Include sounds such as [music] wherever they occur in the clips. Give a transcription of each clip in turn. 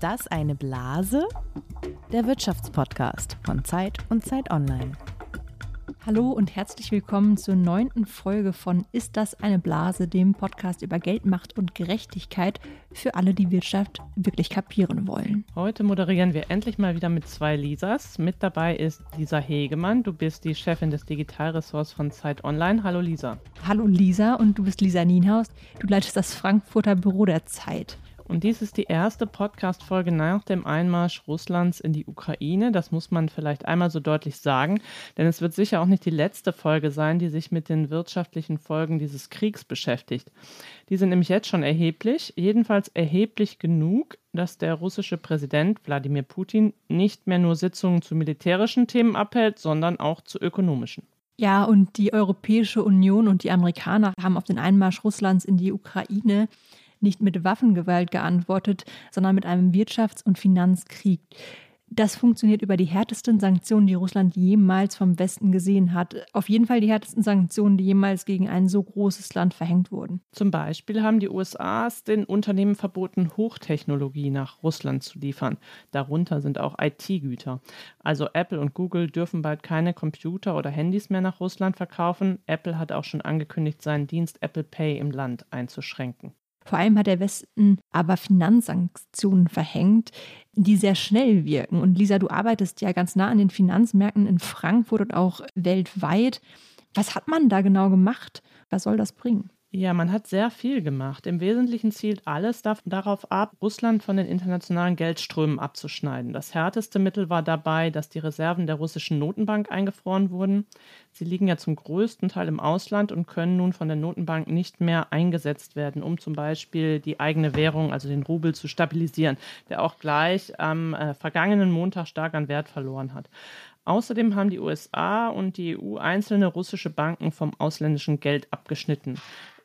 Ist das eine Blase? Der Wirtschaftspodcast von Zeit und Zeit Online. Hallo und herzlich willkommen zur neunten Folge von Ist das eine Blase, dem Podcast über Geld, Macht und Gerechtigkeit für alle, die Wirtschaft wirklich kapieren wollen. Heute moderieren wir endlich mal wieder mit zwei Lisas. Mit dabei ist Lisa Hegemann. Du bist die Chefin des Digitalressorts von Zeit Online. Hallo Lisa. Hallo Lisa und du bist Lisa Nienhaus. Du leitest das Frankfurter Büro der Zeit. Und dies ist die erste Podcast-Folge nach dem Einmarsch Russlands in die Ukraine. Das muss man vielleicht einmal so deutlich sagen, denn es wird sicher auch nicht die letzte Folge sein, die sich mit den wirtschaftlichen Folgen dieses Kriegs beschäftigt. Die sind nämlich jetzt schon erheblich, jedenfalls erheblich genug, dass der russische Präsident Wladimir Putin nicht mehr nur Sitzungen zu militärischen Themen abhält, sondern auch zu ökonomischen. Ja, und die Europäische Union und die Amerikaner haben auf den Einmarsch Russlands in die Ukraine nicht mit Waffengewalt geantwortet, sondern mit einem Wirtschafts- und Finanzkrieg. Das funktioniert über die härtesten Sanktionen, die Russland jemals vom Westen gesehen hat. Auf jeden Fall die härtesten Sanktionen, die jemals gegen ein so großes Land verhängt wurden. Zum Beispiel haben die USA es den Unternehmen verboten, Hochtechnologie nach Russland zu liefern. Darunter sind auch IT-Güter. Also Apple und Google dürfen bald keine Computer oder Handys mehr nach Russland verkaufen. Apple hat auch schon angekündigt, seinen Dienst Apple Pay im Land einzuschränken. Vor allem hat der Westen aber Finanzsanktionen verhängt, die sehr schnell wirken. Und Lisa, du arbeitest ja ganz nah an den Finanzmärkten in Frankfurt und auch weltweit. Was hat man da genau gemacht? Was soll das bringen? Ja, man hat sehr viel gemacht. Im Wesentlichen zielt alles darauf ab, Russland von den internationalen Geldströmen abzuschneiden. Das härteste Mittel war dabei, dass die Reserven der russischen Notenbank eingefroren wurden. Sie liegen ja zum größten Teil im Ausland und können nun von der Notenbank nicht mehr eingesetzt werden, um zum Beispiel die eigene Währung, also den Rubel, zu stabilisieren, der auch gleich am äh, vergangenen Montag stark an Wert verloren hat. Außerdem haben die USA und die EU einzelne russische Banken vom ausländischen Geld abgeschnitten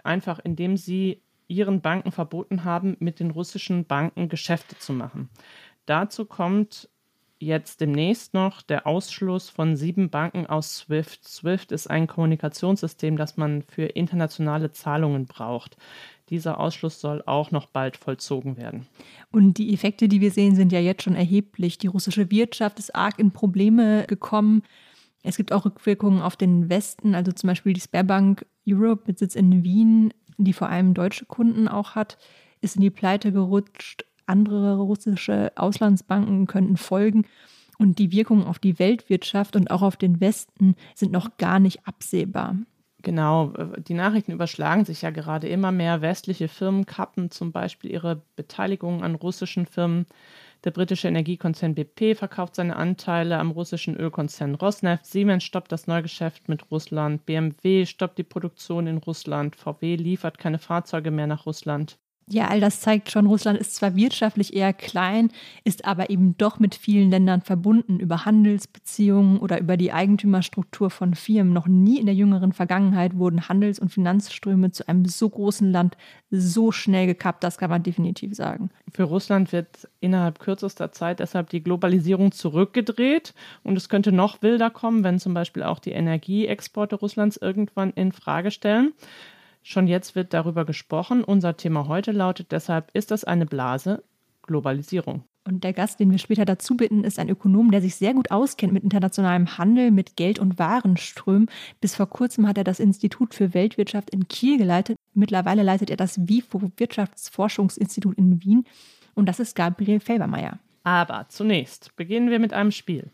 einfach indem sie ihren Banken verboten haben, mit den russischen Banken Geschäfte zu machen. Dazu kommt jetzt demnächst noch der Ausschluss von sieben Banken aus SWIFT. SWIFT ist ein Kommunikationssystem, das man für internationale Zahlungen braucht. Dieser Ausschluss soll auch noch bald vollzogen werden. Und die Effekte, die wir sehen, sind ja jetzt schon erheblich. Die russische Wirtschaft ist arg in Probleme gekommen. Es gibt auch Rückwirkungen auf den Westen, also zum Beispiel die Sperrbank Europe mit Sitz in Wien, die vor allem deutsche Kunden auch hat, ist in die Pleite gerutscht. Andere russische Auslandsbanken könnten folgen. Und die Wirkungen auf die Weltwirtschaft und auch auf den Westen sind noch gar nicht absehbar. Genau, die Nachrichten überschlagen sich ja gerade immer mehr. Westliche Firmen kappen zum Beispiel ihre Beteiligung an russischen Firmen. Der britische Energiekonzern BP verkauft seine Anteile am russischen Ölkonzern Rosneft. Siemens stoppt das Neugeschäft mit Russland. BMW stoppt die Produktion in Russland. VW liefert keine Fahrzeuge mehr nach Russland. Ja, all das zeigt schon, Russland ist zwar wirtschaftlich eher klein, ist aber eben doch mit vielen Ländern verbunden über Handelsbeziehungen oder über die Eigentümerstruktur von Firmen. Noch nie in der jüngeren Vergangenheit wurden Handels- und Finanzströme zu einem so großen Land so schnell gekappt, das kann man definitiv sagen. Für Russland wird innerhalb kürzester Zeit deshalb die Globalisierung zurückgedreht und es könnte noch wilder kommen, wenn zum Beispiel auch die Energieexporte Russlands irgendwann in Frage stellen. Schon jetzt wird darüber gesprochen. Unser Thema heute lautet deshalb, ist das eine Blase? Globalisierung. Und der Gast, den wir später dazu bitten, ist ein Ökonom, der sich sehr gut auskennt mit internationalem Handel, mit Geld- und Warenströmen. Bis vor kurzem hat er das Institut für Weltwirtschaft in Kiel geleitet. Mittlerweile leitet er das WIFO Wirtschaftsforschungsinstitut in Wien. Und das ist Gabriel Felbermeier. Aber zunächst beginnen wir mit einem Spiel.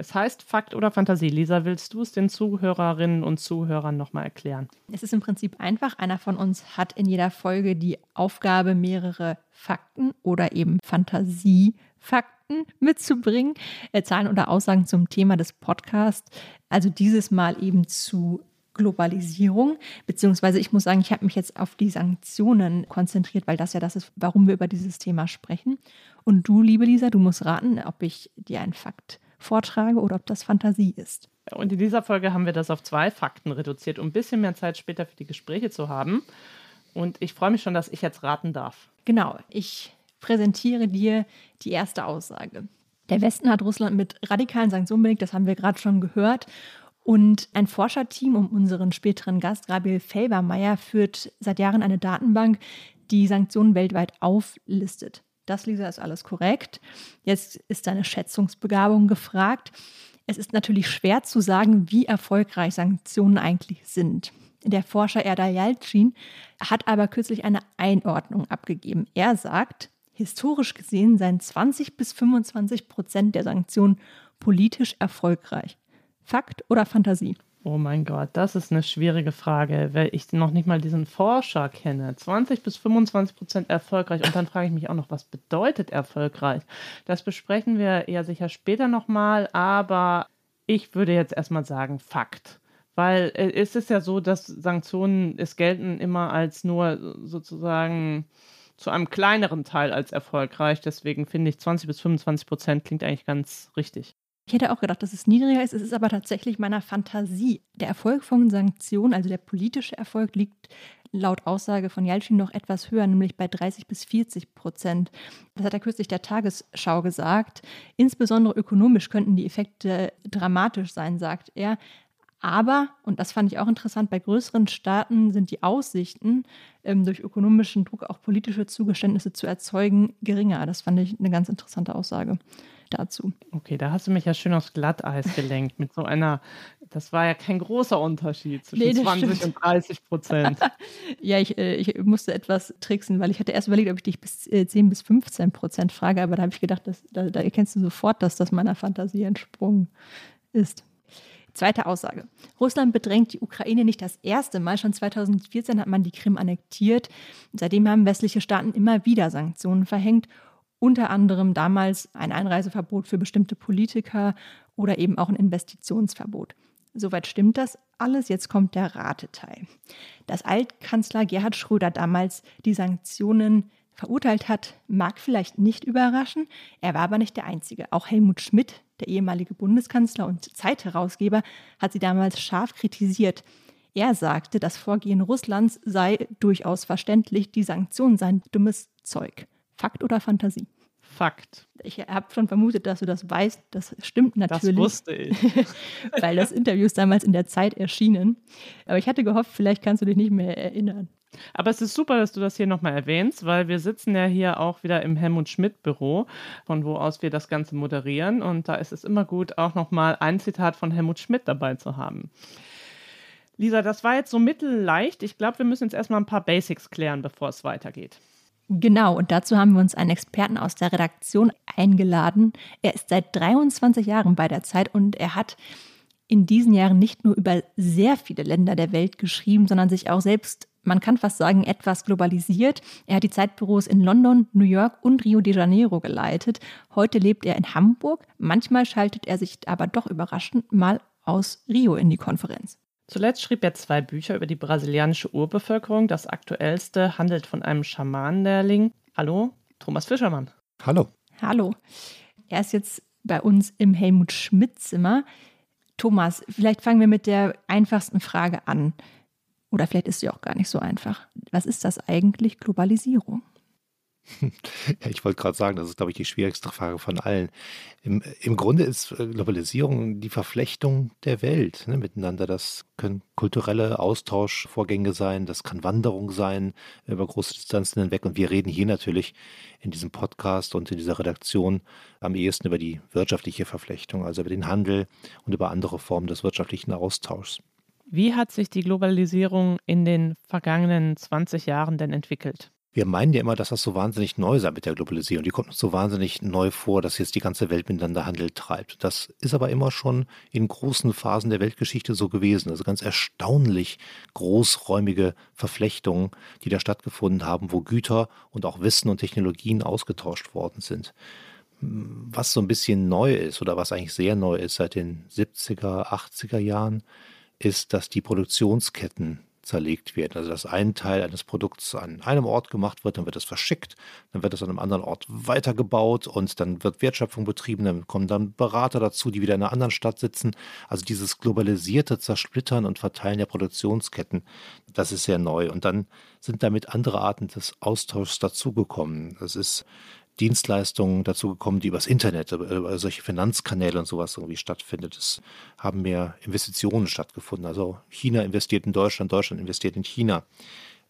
Es heißt Fakt oder Fantasie. Lisa, willst du es den Zuhörerinnen und Zuhörern nochmal erklären? Es ist im Prinzip einfach. Einer von uns hat in jeder Folge die Aufgabe, mehrere Fakten oder eben Fantasiefakten mitzubringen, äh, Zahlen oder Aussagen zum Thema des Podcasts. Also dieses Mal eben zu Globalisierung, beziehungsweise ich muss sagen, ich habe mich jetzt auf die Sanktionen konzentriert, weil das ja das ist, warum wir über dieses Thema sprechen. Und du, liebe Lisa, du musst raten, ob ich dir einen Fakt vortrage oder ob das Fantasie ist. Und in dieser Folge haben wir das auf zwei Fakten reduziert, um ein bisschen mehr Zeit später für die Gespräche zu haben. Und ich freue mich schon, dass ich jetzt raten darf. Genau, ich präsentiere dir die erste Aussage. Der Westen hat Russland mit radikalen Sanktionen belegt, das haben wir gerade schon gehört. Und ein Forscherteam um unseren späteren Gast Gabriel Felbermeier führt seit Jahren eine Datenbank, die Sanktionen weltweit auflistet. Das, Lisa, ist alles korrekt. Jetzt ist deine Schätzungsbegabung gefragt. Es ist natürlich schwer zu sagen, wie erfolgreich Sanktionen eigentlich sind. Der Forscher Erdal Yalcin hat aber kürzlich eine Einordnung abgegeben. Er sagt, historisch gesehen seien 20 bis 25 Prozent der Sanktionen politisch erfolgreich. Fakt oder Fantasie? Oh mein Gott, das ist eine schwierige Frage, weil ich noch nicht mal diesen Forscher kenne. 20 bis 25 Prozent erfolgreich. Und dann frage ich mich auch noch, was bedeutet erfolgreich? Das besprechen wir ja sicher später nochmal, aber ich würde jetzt erstmal sagen, Fakt. Weil äh, es ist ja so, dass Sanktionen, es gelten immer als nur sozusagen zu einem kleineren Teil als erfolgreich. Deswegen finde ich 20 bis 25 Prozent klingt eigentlich ganz richtig. Ich hätte auch gedacht, dass es niedriger ist. Es ist aber tatsächlich meiner Fantasie. Der Erfolg von Sanktionen, also der politische Erfolg, liegt laut Aussage von Yalcin noch etwas höher, nämlich bei 30 bis 40 Prozent. Das hat er kürzlich der Tagesschau gesagt. Insbesondere ökonomisch könnten die Effekte dramatisch sein, sagt er. Aber, und das fand ich auch interessant, bei größeren Staaten sind die Aussichten, ähm, durch ökonomischen Druck auch politische Zugeständnisse zu erzeugen, geringer. Das fand ich eine ganz interessante Aussage dazu. Okay, da hast du mich ja schön aufs Glatteis gelenkt mit so einer, das war ja kein großer Unterschied zwischen nee, 20 stimmt. und 30 Prozent. [laughs] ja, ich, äh, ich musste etwas tricksen, weil ich hatte erst überlegt, ob ich dich bis äh, 10 bis 15 Prozent frage, aber da habe ich gedacht, dass, da, da erkennst du sofort, dass das meiner Fantasie entsprungen ist. Zweite Aussage. Russland bedrängt die Ukraine nicht das erste Mal. Schon 2014 hat man die Krim annektiert. Seitdem haben westliche Staaten immer wieder Sanktionen verhängt unter anderem damals ein Einreiseverbot für bestimmte Politiker oder eben auch ein Investitionsverbot. Soweit stimmt das alles. Jetzt kommt der Rateteil. Dass Altkanzler Gerhard Schröder damals die Sanktionen verurteilt hat, mag vielleicht nicht überraschen. Er war aber nicht der Einzige. Auch Helmut Schmidt, der ehemalige Bundeskanzler und Zeitherausgeber, hat sie damals scharf kritisiert. Er sagte, das Vorgehen Russlands sei durchaus verständlich, die Sanktionen seien dummes Zeug. Fakt oder Fantasie? Fakt. Ich habe schon vermutet, dass du das weißt. Das stimmt natürlich. Das wusste ich. [laughs] weil das Interview ist damals in der Zeit erschienen. Aber ich hatte gehofft, vielleicht kannst du dich nicht mehr erinnern. Aber es ist super, dass du das hier nochmal erwähnst, weil wir sitzen ja hier auch wieder im Helmut Schmidt Büro, von wo aus wir das Ganze moderieren. Und da ist es immer gut, auch nochmal ein Zitat von Helmut Schmidt dabei zu haben. Lisa, das war jetzt so mittelleicht. Ich glaube, wir müssen jetzt erstmal ein paar Basics klären, bevor es weitergeht. Genau, und dazu haben wir uns einen Experten aus der Redaktion eingeladen. Er ist seit 23 Jahren bei der Zeit und er hat in diesen Jahren nicht nur über sehr viele Länder der Welt geschrieben, sondern sich auch selbst, man kann fast sagen, etwas globalisiert. Er hat die Zeitbüros in London, New York und Rio de Janeiro geleitet. Heute lebt er in Hamburg. Manchmal schaltet er sich aber doch überraschend mal aus Rio in die Konferenz. Zuletzt schrieb er zwei Bücher über die brasilianische Urbevölkerung. Das aktuellste handelt von einem Schamanenlehrling. Hallo, Thomas Fischermann. Hallo. Hallo. Er ist jetzt bei uns im Helmut Schmidt-Zimmer. Thomas, vielleicht fangen wir mit der einfachsten Frage an. Oder vielleicht ist sie auch gar nicht so einfach. Was ist das eigentlich, Globalisierung? Ja, ich wollte gerade sagen, das ist, glaube ich, die schwierigste Frage von allen. Im, Im, Grunde ist äh, Globalisierung die Verflechtung der Welt ne, miteinander. Das können kulturelle Austauschvorgänge sein, das kann Wanderung sein über große Distanzen hinweg. Und wir reden hier natürlich in diesem Podcast und in dieser Redaktion am ehesten über die wirtschaftliche Verflechtung, also über den Handel und über andere Formen des wirtschaftlichen Austauschs. Wie hat sich die Globalisierung in den vergangenen 20 Jahren denn entwickelt? Wir meinen ja immer, dass das so wahnsinnig neu sei mit der Globalisierung. Die kommt uns so wahnsinnig neu vor, dass jetzt die ganze Welt miteinander Handel treibt. Das ist aber immer schon in großen Phasen der Weltgeschichte so gewesen. Also ganz erstaunlich großräumige Verflechtungen, die da stattgefunden haben, wo Güter und auch Wissen und Technologien ausgetauscht worden sind. Was so ein bisschen neu ist oder was eigentlich sehr neu ist seit den 70er, 80er Jahren, ist, dass die Produktionsketten zerlegt werden. Also dass ein Teil eines Produkts an einem Ort gemacht wird, dann wird es verschickt, dann wird es an einem anderen Ort weitergebaut und dann wird Wertschöpfung betrieben, dann kommen dann Berater dazu, die wieder in einer anderen Stadt sitzen. Also dieses globalisierte Zersplittern und Verteilen der Produktionsketten, das ist sehr neu. Und dann sind damit andere Arten des Austauschs dazugekommen. Es ist Dienstleistungen dazu gekommen, die übers Internet, über solche Finanzkanäle und sowas irgendwie stattfindet. Es haben mehr Investitionen stattgefunden. Also China investiert in Deutschland, Deutschland investiert in China.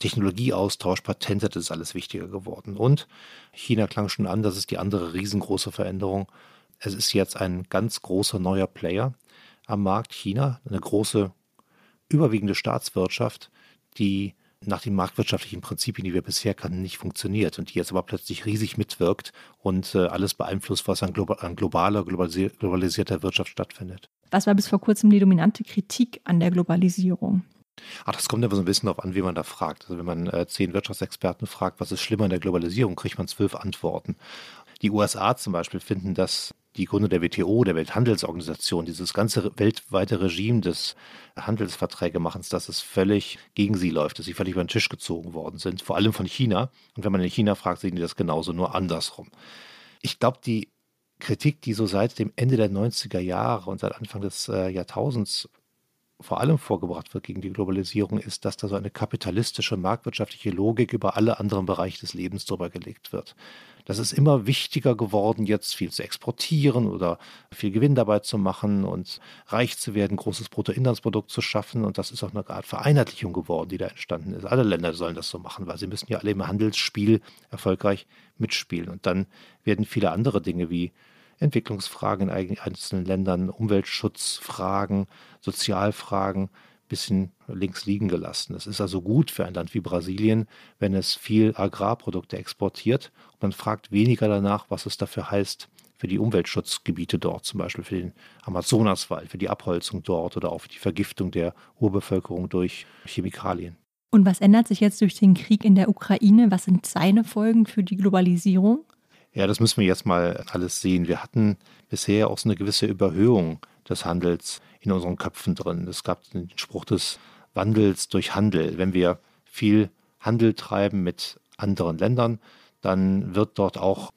Technologieaustausch, Patente, das ist alles wichtiger geworden. Und China klang schon an, das ist die andere riesengroße Veränderung. Es ist jetzt ein ganz großer neuer Player am Markt China, eine große, überwiegende Staatswirtschaft, die nach den marktwirtschaftlichen Prinzipien, die wir bisher kannten, nicht funktioniert und die jetzt aber plötzlich riesig mitwirkt und äh, alles beeinflusst, was an, global, an globaler, globalisi globalisierter Wirtschaft stattfindet. Was war bis vor kurzem die dominante Kritik an der Globalisierung? Ach, das kommt aber so ein bisschen darauf an, wie man da fragt. Also wenn man äh, zehn Wirtschaftsexperten fragt, was ist schlimmer in der Globalisierung, kriegt man zwölf Antworten. Die USA zum Beispiel finden, dass die Gründer der WTO, der Welthandelsorganisation, dieses ganze weltweite Regime des Handelsverträgemachens, dass es völlig gegen sie läuft, dass sie völlig über den Tisch gezogen worden sind, vor allem von China. Und wenn man in China fragt, sehen die das genauso, nur andersrum. Ich glaube, die Kritik, die so seit dem Ende der 90er Jahre und seit Anfang des äh, Jahrtausends vor allem vorgebracht wird gegen die Globalisierung, ist, dass da so eine kapitalistische, marktwirtschaftliche Logik über alle anderen Bereiche des Lebens drüber gelegt wird. Das ist immer wichtiger geworden, jetzt viel zu exportieren oder viel Gewinn dabei zu machen und reich zu werden, großes Bruttoinlandsprodukt zu schaffen. Und das ist auch eine Art Vereinheitlichung geworden, die da entstanden ist. Alle Länder sollen das so machen, weil sie müssen ja alle im Handelsspiel erfolgreich mitspielen. Und dann werden viele andere Dinge wie Entwicklungsfragen in einzelnen Ländern, Umweltschutzfragen, Sozialfragen ein bisschen links liegen gelassen. Es ist also gut für ein Land wie Brasilien, wenn es viel Agrarprodukte exportiert und man fragt weniger danach, was es dafür heißt für die Umweltschutzgebiete dort, zum Beispiel für den Amazonaswald, für die Abholzung dort oder auch für die Vergiftung der Urbevölkerung durch Chemikalien. Und was ändert sich jetzt durch den Krieg in der Ukraine? Was sind seine Folgen für die Globalisierung? Ja, das müssen wir jetzt mal alles sehen. Wir hatten bisher auch so eine gewisse Überhöhung des Handels in unseren Köpfen drin. Es gab den Spruch des Wandels durch Handel. Wenn wir viel Handel treiben mit anderen Ländern, dann wird dort auch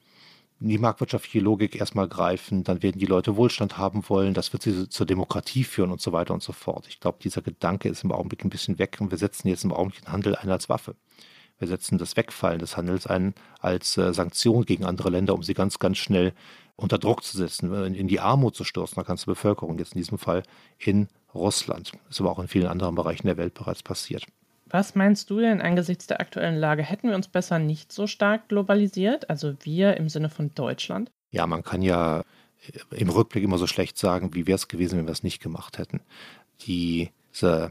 die marktwirtschaftliche Logik erstmal greifen, dann werden die Leute Wohlstand haben wollen, das wird sie zur Demokratie führen und so weiter und so fort. Ich glaube, dieser Gedanke ist im Augenblick ein bisschen weg und wir setzen jetzt im Augenblick den Handel ein als Waffe. Wir setzen das Wegfallen des Handels ein als äh, Sanktion gegen andere Länder, um sie ganz, ganz schnell unter Druck zu setzen, äh, in die Armut zu stürzen, eine ganze Bevölkerung, jetzt in diesem Fall in Russland. Das ist aber auch in vielen anderen Bereichen der Welt bereits passiert. Was meinst du denn angesichts der aktuellen Lage? Hätten wir uns besser nicht so stark globalisiert? Also wir im Sinne von Deutschland? Ja, man kann ja äh, im Rückblick immer so schlecht sagen, wie wäre es gewesen, wenn wir es nicht gemacht hätten. Diese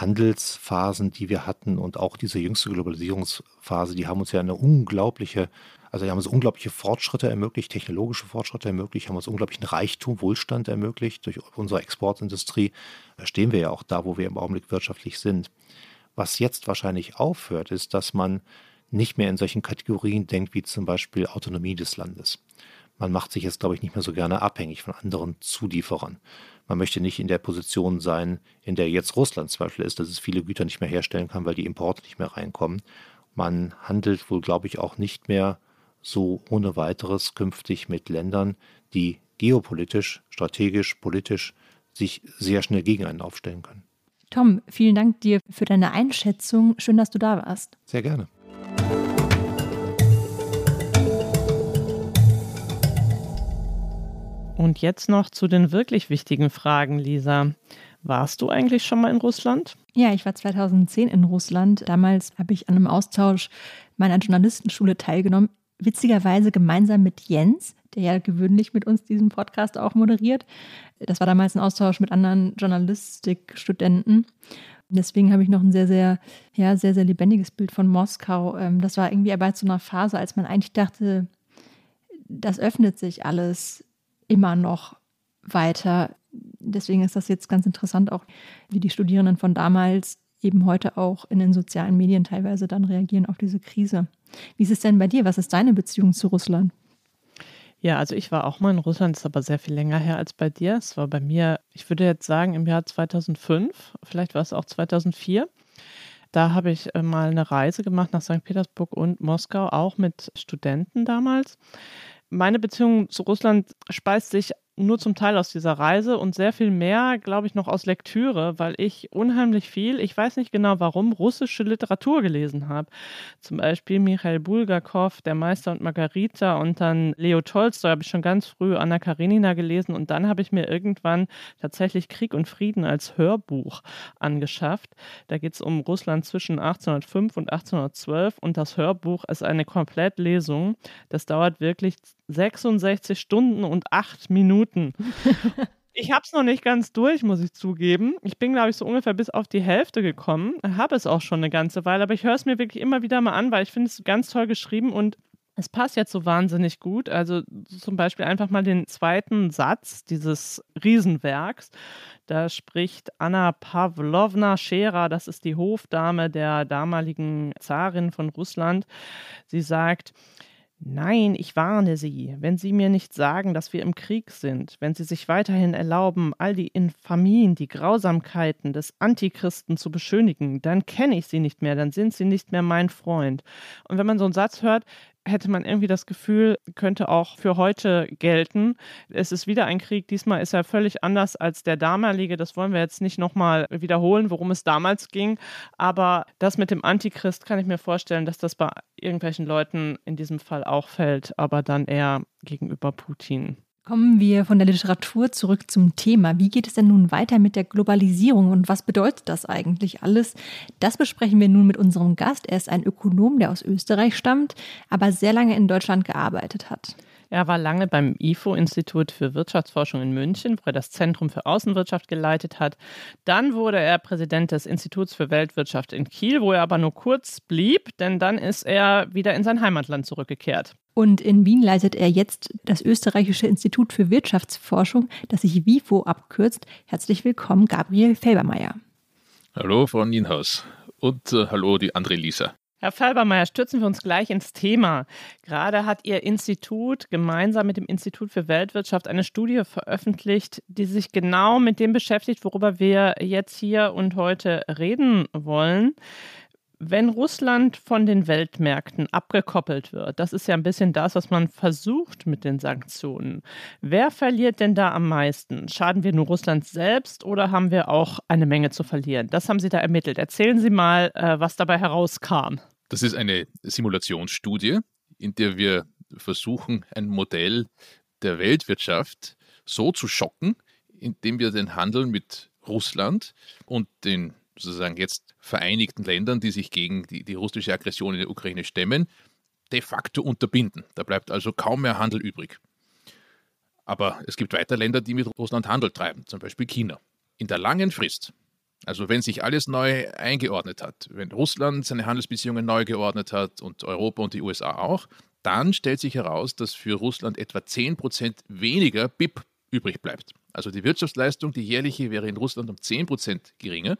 Handelsphasen, die wir hatten und auch diese jüngste Globalisierungsphase, die haben uns ja eine unglaubliche, also die haben uns unglaubliche Fortschritte ermöglicht, technologische Fortschritte ermöglicht, haben uns unglaublichen Reichtum, Wohlstand ermöglicht. Durch unsere Exportindustrie da stehen wir ja auch da, wo wir im Augenblick wirtschaftlich sind. Was jetzt wahrscheinlich aufhört, ist, dass man nicht mehr in solchen Kategorien denkt, wie zum Beispiel Autonomie des Landes. Man macht sich jetzt, glaube ich, nicht mehr so gerne abhängig von anderen Zulieferern. Man möchte nicht in der Position sein, in der jetzt Russland zum Beispiel ist, dass es viele Güter nicht mehr herstellen kann, weil die Importe nicht mehr reinkommen. Man handelt wohl, glaube ich, auch nicht mehr so ohne weiteres künftig mit Ländern, die geopolitisch, strategisch, politisch sich sehr schnell gegen einen aufstellen können. Tom, vielen Dank dir für deine Einschätzung. Schön, dass du da warst. Sehr gerne. Und jetzt noch zu den wirklich wichtigen Fragen, Lisa. Warst du eigentlich schon mal in Russland? Ja, ich war 2010 in Russland. Damals habe ich an einem Austausch meiner Journalistenschule teilgenommen. Witzigerweise gemeinsam mit Jens, der ja gewöhnlich mit uns diesen Podcast auch moderiert. Das war damals ein Austausch mit anderen Journalistikstudenten. Deswegen habe ich noch ein sehr, sehr, ja, sehr, sehr lebendiges Bild von Moskau. Ähm, das war irgendwie aber zu einer Phase, als man eigentlich dachte, das öffnet sich alles immer noch weiter. Deswegen ist das jetzt ganz interessant, auch wie die Studierenden von damals eben heute auch in den sozialen Medien teilweise dann reagieren auf diese Krise. Wie ist es denn bei dir? Was ist deine Beziehung zu Russland? Ja, also ich war auch mal in Russland, ist aber sehr viel länger her als bei dir. Es war bei mir, ich würde jetzt sagen, im Jahr 2005, vielleicht war es auch 2004. Da habe ich äh, mal eine Reise gemacht nach St. Petersburg und Moskau, auch mit Studenten damals meine Beziehung zu Russland speist sich nur zum Teil aus dieser Reise und sehr viel mehr, glaube ich, noch aus Lektüre, weil ich unheimlich viel, ich weiß nicht genau warum, russische Literatur gelesen habe. Zum Beispiel Michael Bulgakov, Der Meister und Margarita und dann Leo Tolstoy habe ich schon ganz früh Anna Karenina gelesen und dann habe ich mir irgendwann tatsächlich Krieg und Frieden als Hörbuch angeschafft. Da geht es um Russland zwischen 1805 und 1812 und das Hörbuch ist eine Komplettlesung. Das dauert wirklich 66 Stunden und 8 Minuten. Ich habe es noch nicht ganz durch, muss ich zugeben. Ich bin, glaube ich, so ungefähr bis auf die Hälfte gekommen. Habe es auch schon eine ganze Weile, aber ich höre es mir wirklich immer wieder mal an, weil ich finde es ganz toll geschrieben und es passt jetzt so wahnsinnig gut. Also zum Beispiel einfach mal den zweiten Satz dieses Riesenwerks. Da spricht Anna Pavlovna Scherer, das ist die Hofdame der damaligen Zarin von Russland. Sie sagt, Nein, ich warne Sie, wenn Sie mir nicht sagen, dass wir im Krieg sind, wenn Sie sich weiterhin erlauben, all die Infamien, die Grausamkeiten des Antichristen zu beschönigen, dann kenne ich Sie nicht mehr, dann sind Sie nicht mehr mein Freund. Und wenn man so einen Satz hört, hätte man irgendwie das Gefühl, könnte auch für heute gelten. Es ist wieder ein Krieg. Diesmal ist er völlig anders als der damalige. Das wollen wir jetzt nicht nochmal wiederholen, worum es damals ging. Aber das mit dem Antichrist kann ich mir vorstellen, dass das bei irgendwelchen Leuten in diesem Fall auch fällt, aber dann eher gegenüber Putin. Kommen wir von der Literatur zurück zum Thema. Wie geht es denn nun weiter mit der Globalisierung und was bedeutet das eigentlich alles? Das besprechen wir nun mit unserem Gast. Er ist ein Ökonom, der aus Österreich stammt, aber sehr lange in Deutschland gearbeitet hat. Er war lange beim IFO-Institut für Wirtschaftsforschung in München, wo er das Zentrum für Außenwirtschaft geleitet hat. Dann wurde er Präsident des Instituts für Weltwirtschaft in Kiel, wo er aber nur kurz blieb, denn dann ist er wieder in sein Heimatland zurückgekehrt. Und in Wien leitet er jetzt das Österreichische Institut für Wirtschaftsforschung, das sich WIFO abkürzt. Herzlich willkommen, Gabriel Felbermeier. Hallo, Frau Nienhaus. Und äh, hallo, die andere Lisa. Herr Felbermeier, stürzen wir uns gleich ins Thema. Gerade hat Ihr Institut gemeinsam mit dem Institut für Weltwirtschaft eine Studie veröffentlicht, die sich genau mit dem beschäftigt, worüber wir jetzt hier und heute reden wollen. Wenn Russland von den Weltmärkten abgekoppelt wird, das ist ja ein bisschen das, was man versucht mit den Sanktionen. Wer verliert denn da am meisten? Schaden wir nur Russland selbst oder haben wir auch eine Menge zu verlieren? Das haben Sie da ermittelt. Erzählen Sie mal, äh, was dabei herauskam. Das ist eine Simulationsstudie, in der wir versuchen, ein Modell der Weltwirtschaft so zu schocken, indem wir den Handel mit Russland und den sozusagen jetzt vereinigten Ländern, die sich gegen die, die russische Aggression in der Ukraine stemmen, de facto unterbinden. Da bleibt also kaum mehr Handel übrig. Aber es gibt weiter Länder, die mit Russland Handel treiben, zum Beispiel China. In der langen Frist, also wenn sich alles neu eingeordnet hat, wenn Russland seine Handelsbeziehungen neu geordnet hat und Europa und die USA auch, dann stellt sich heraus, dass für Russland etwa 10% weniger BIP übrig bleibt. Also die Wirtschaftsleistung, die jährliche, wäre in Russland um 10% geringer.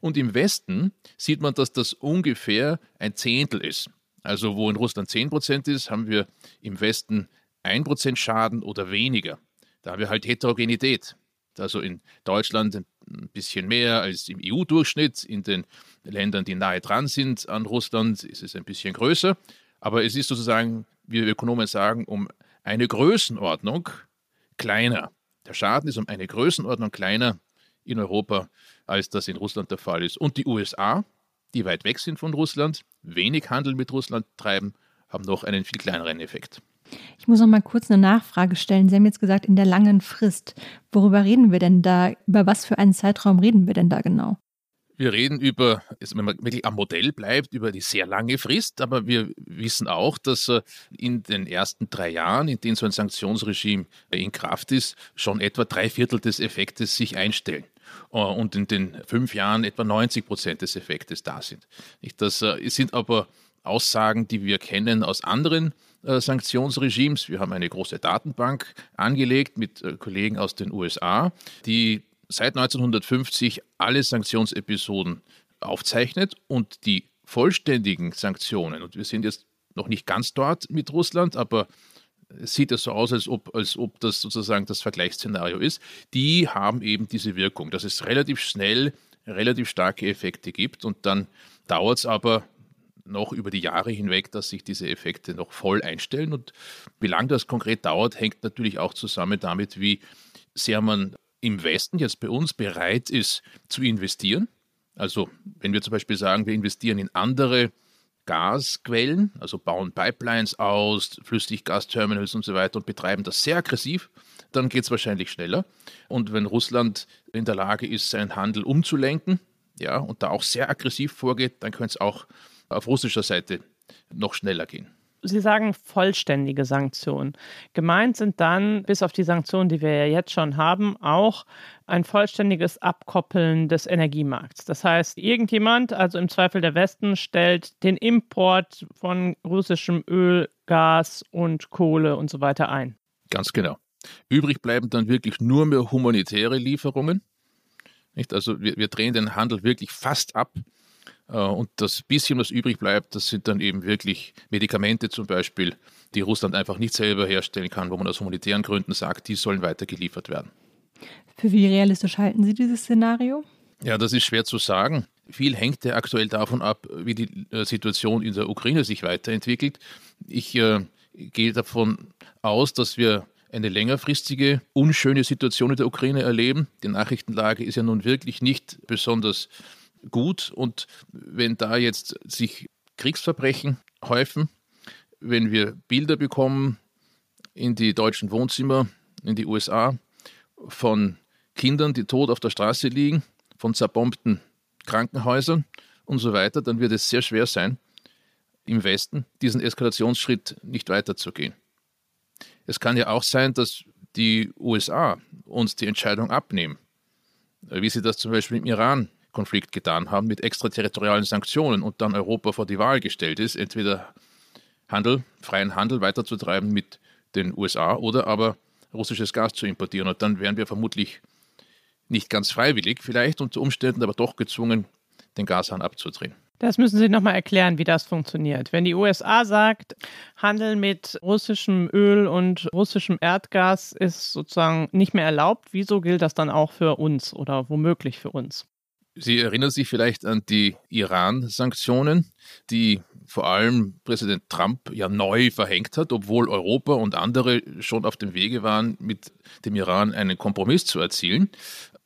Und im Westen sieht man, dass das ungefähr ein Zehntel ist. Also wo in Russland 10% ist, haben wir im Westen 1% Schaden oder weniger. Da haben wir halt Heterogenität. Also in Deutschland ein bisschen mehr als im EU-Durchschnitt. In den Ländern, die nahe dran sind an Russland, ist es ein bisschen größer. Aber es ist sozusagen, wie Ökonomen sagen, um eine Größenordnung kleiner. Der Schaden ist um eine Größenordnung kleiner in Europa, als das in Russland der Fall ist. Und die USA, die weit weg sind von Russland, wenig Handel mit Russland treiben, haben noch einen viel kleineren Effekt. Ich muss noch mal kurz eine Nachfrage stellen. Sie haben jetzt gesagt, in der langen Frist. Worüber reden wir denn da? Über was für einen Zeitraum reden wir denn da genau? Wir reden über, wenn man wirklich am Modell bleibt, über die sehr lange Frist, aber wir wissen auch, dass äh, in den ersten drei Jahren, in denen so ein Sanktionsregime in Kraft ist, schon etwa drei Viertel des Effektes sich einstellen und in den fünf Jahren etwa 90 Prozent des Effektes da sind. Das äh, sind aber Aussagen, die wir kennen aus anderen Sanktionsregimes. Wir haben eine große Datenbank angelegt mit Kollegen aus den USA, die seit 1950 alle Sanktionsepisoden aufzeichnet und die vollständigen Sanktionen, und wir sind jetzt noch nicht ganz dort mit Russland, aber sieht ja so aus, als ob, als ob das sozusagen das Vergleichsszenario ist, die haben eben diese Wirkung, dass es relativ schnell relativ starke Effekte gibt und dann dauert es aber noch über die Jahre hinweg, dass sich diese Effekte noch voll einstellen. Und wie lange das konkret dauert, hängt natürlich auch zusammen damit, wie sehr man im Westen jetzt bei uns bereit ist zu investieren. Also wenn wir zum Beispiel sagen, wir investieren in andere Gasquellen, also bauen Pipelines aus, Flüssiggasterminals und so weiter und betreiben das sehr aggressiv, dann geht es wahrscheinlich schneller. Und wenn Russland in der Lage ist, seinen Handel umzulenken, ja, und da auch sehr aggressiv vorgeht, dann könnte es auch auf russischer Seite noch schneller gehen. Sie sagen vollständige Sanktionen. Gemeint sind dann, bis auf die Sanktionen, die wir ja jetzt schon haben, auch ein vollständiges Abkoppeln des Energiemarkts. Das heißt, irgendjemand, also im Zweifel der Westen, stellt den Import von russischem Öl, Gas und Kohle und so weiter ein. Ganz genau. Übrig bleiben dann wirklich nur mehr humanitäre Lieferungen. Nicht? Also wir, wir drehen den Handel wirklich fast ab äh, und das bisschen, was übrig bleibt, das sind dann eben wirklich Medikamente zum Beispiel, die Russland einfach nicht selber herstellen kann, wo man aus humanitären Gründen sagt, die sollen weitergeliefert werden. Für wie realistisch halten Sie dieses Szenario? Ja, das ist schwer zu sagen. Viel hängt ja aktuell davon ab, wie die äh, Situation in der Ukraine sich weiterentwickelt. Ich äh, gehe davon aus, dass wir eine längerfristige, unschöne Situation in der Ukraine erleben. Die Nachrichtenlage ist ja nun wirklich nicht besonders gut. Und wenn da jetzt sich Kriegsverbrechen häufen, wenn wir Bilder bekommen in die deutschen Wohnzimmer, in die USA, von Kindern, die tot auf der Straße liegen, von zerbombten Krankenhäusern und so weiter, dann wird es sehr schwer sein, im Westen diesen Eskalationsschritt nicht weiterzugehen. Es kann ja auch sein, dass die USA uns die Entscheidung abnehmen, wie sie das zum Beispiel im Iran Konflikt getan haben mit extraterritorialen Sanktionen und dann Europa vor die Wahl gestellt ist, entweder Handel, freien Handel weiterzutreiben mit den USA oder aber russisches Gas zu importieren. Und dann wären wir vermutlich nicht ganz freiwillig vielleicht unter Umständen, aber doch gezwungen, den Gashahn abzudrehen. Das müssen Sie nochmal erklären, wie das funktioniert. Wenn die USA sagt, Handel mit russischem Öl und russischem Erdgas ist sozusagen nicht mehr erlaubt, wieso gilt das dann auch für uns oder womöglich für uns? Sie erinnern sich vielleicht an die Iran-Sanktionen, die vor allem Präsident Trump ja neu verhängt hat, obwohl Europa und andere schon auf dem Wege waren, mit dem Iran einen Kompromiss zu erzielen.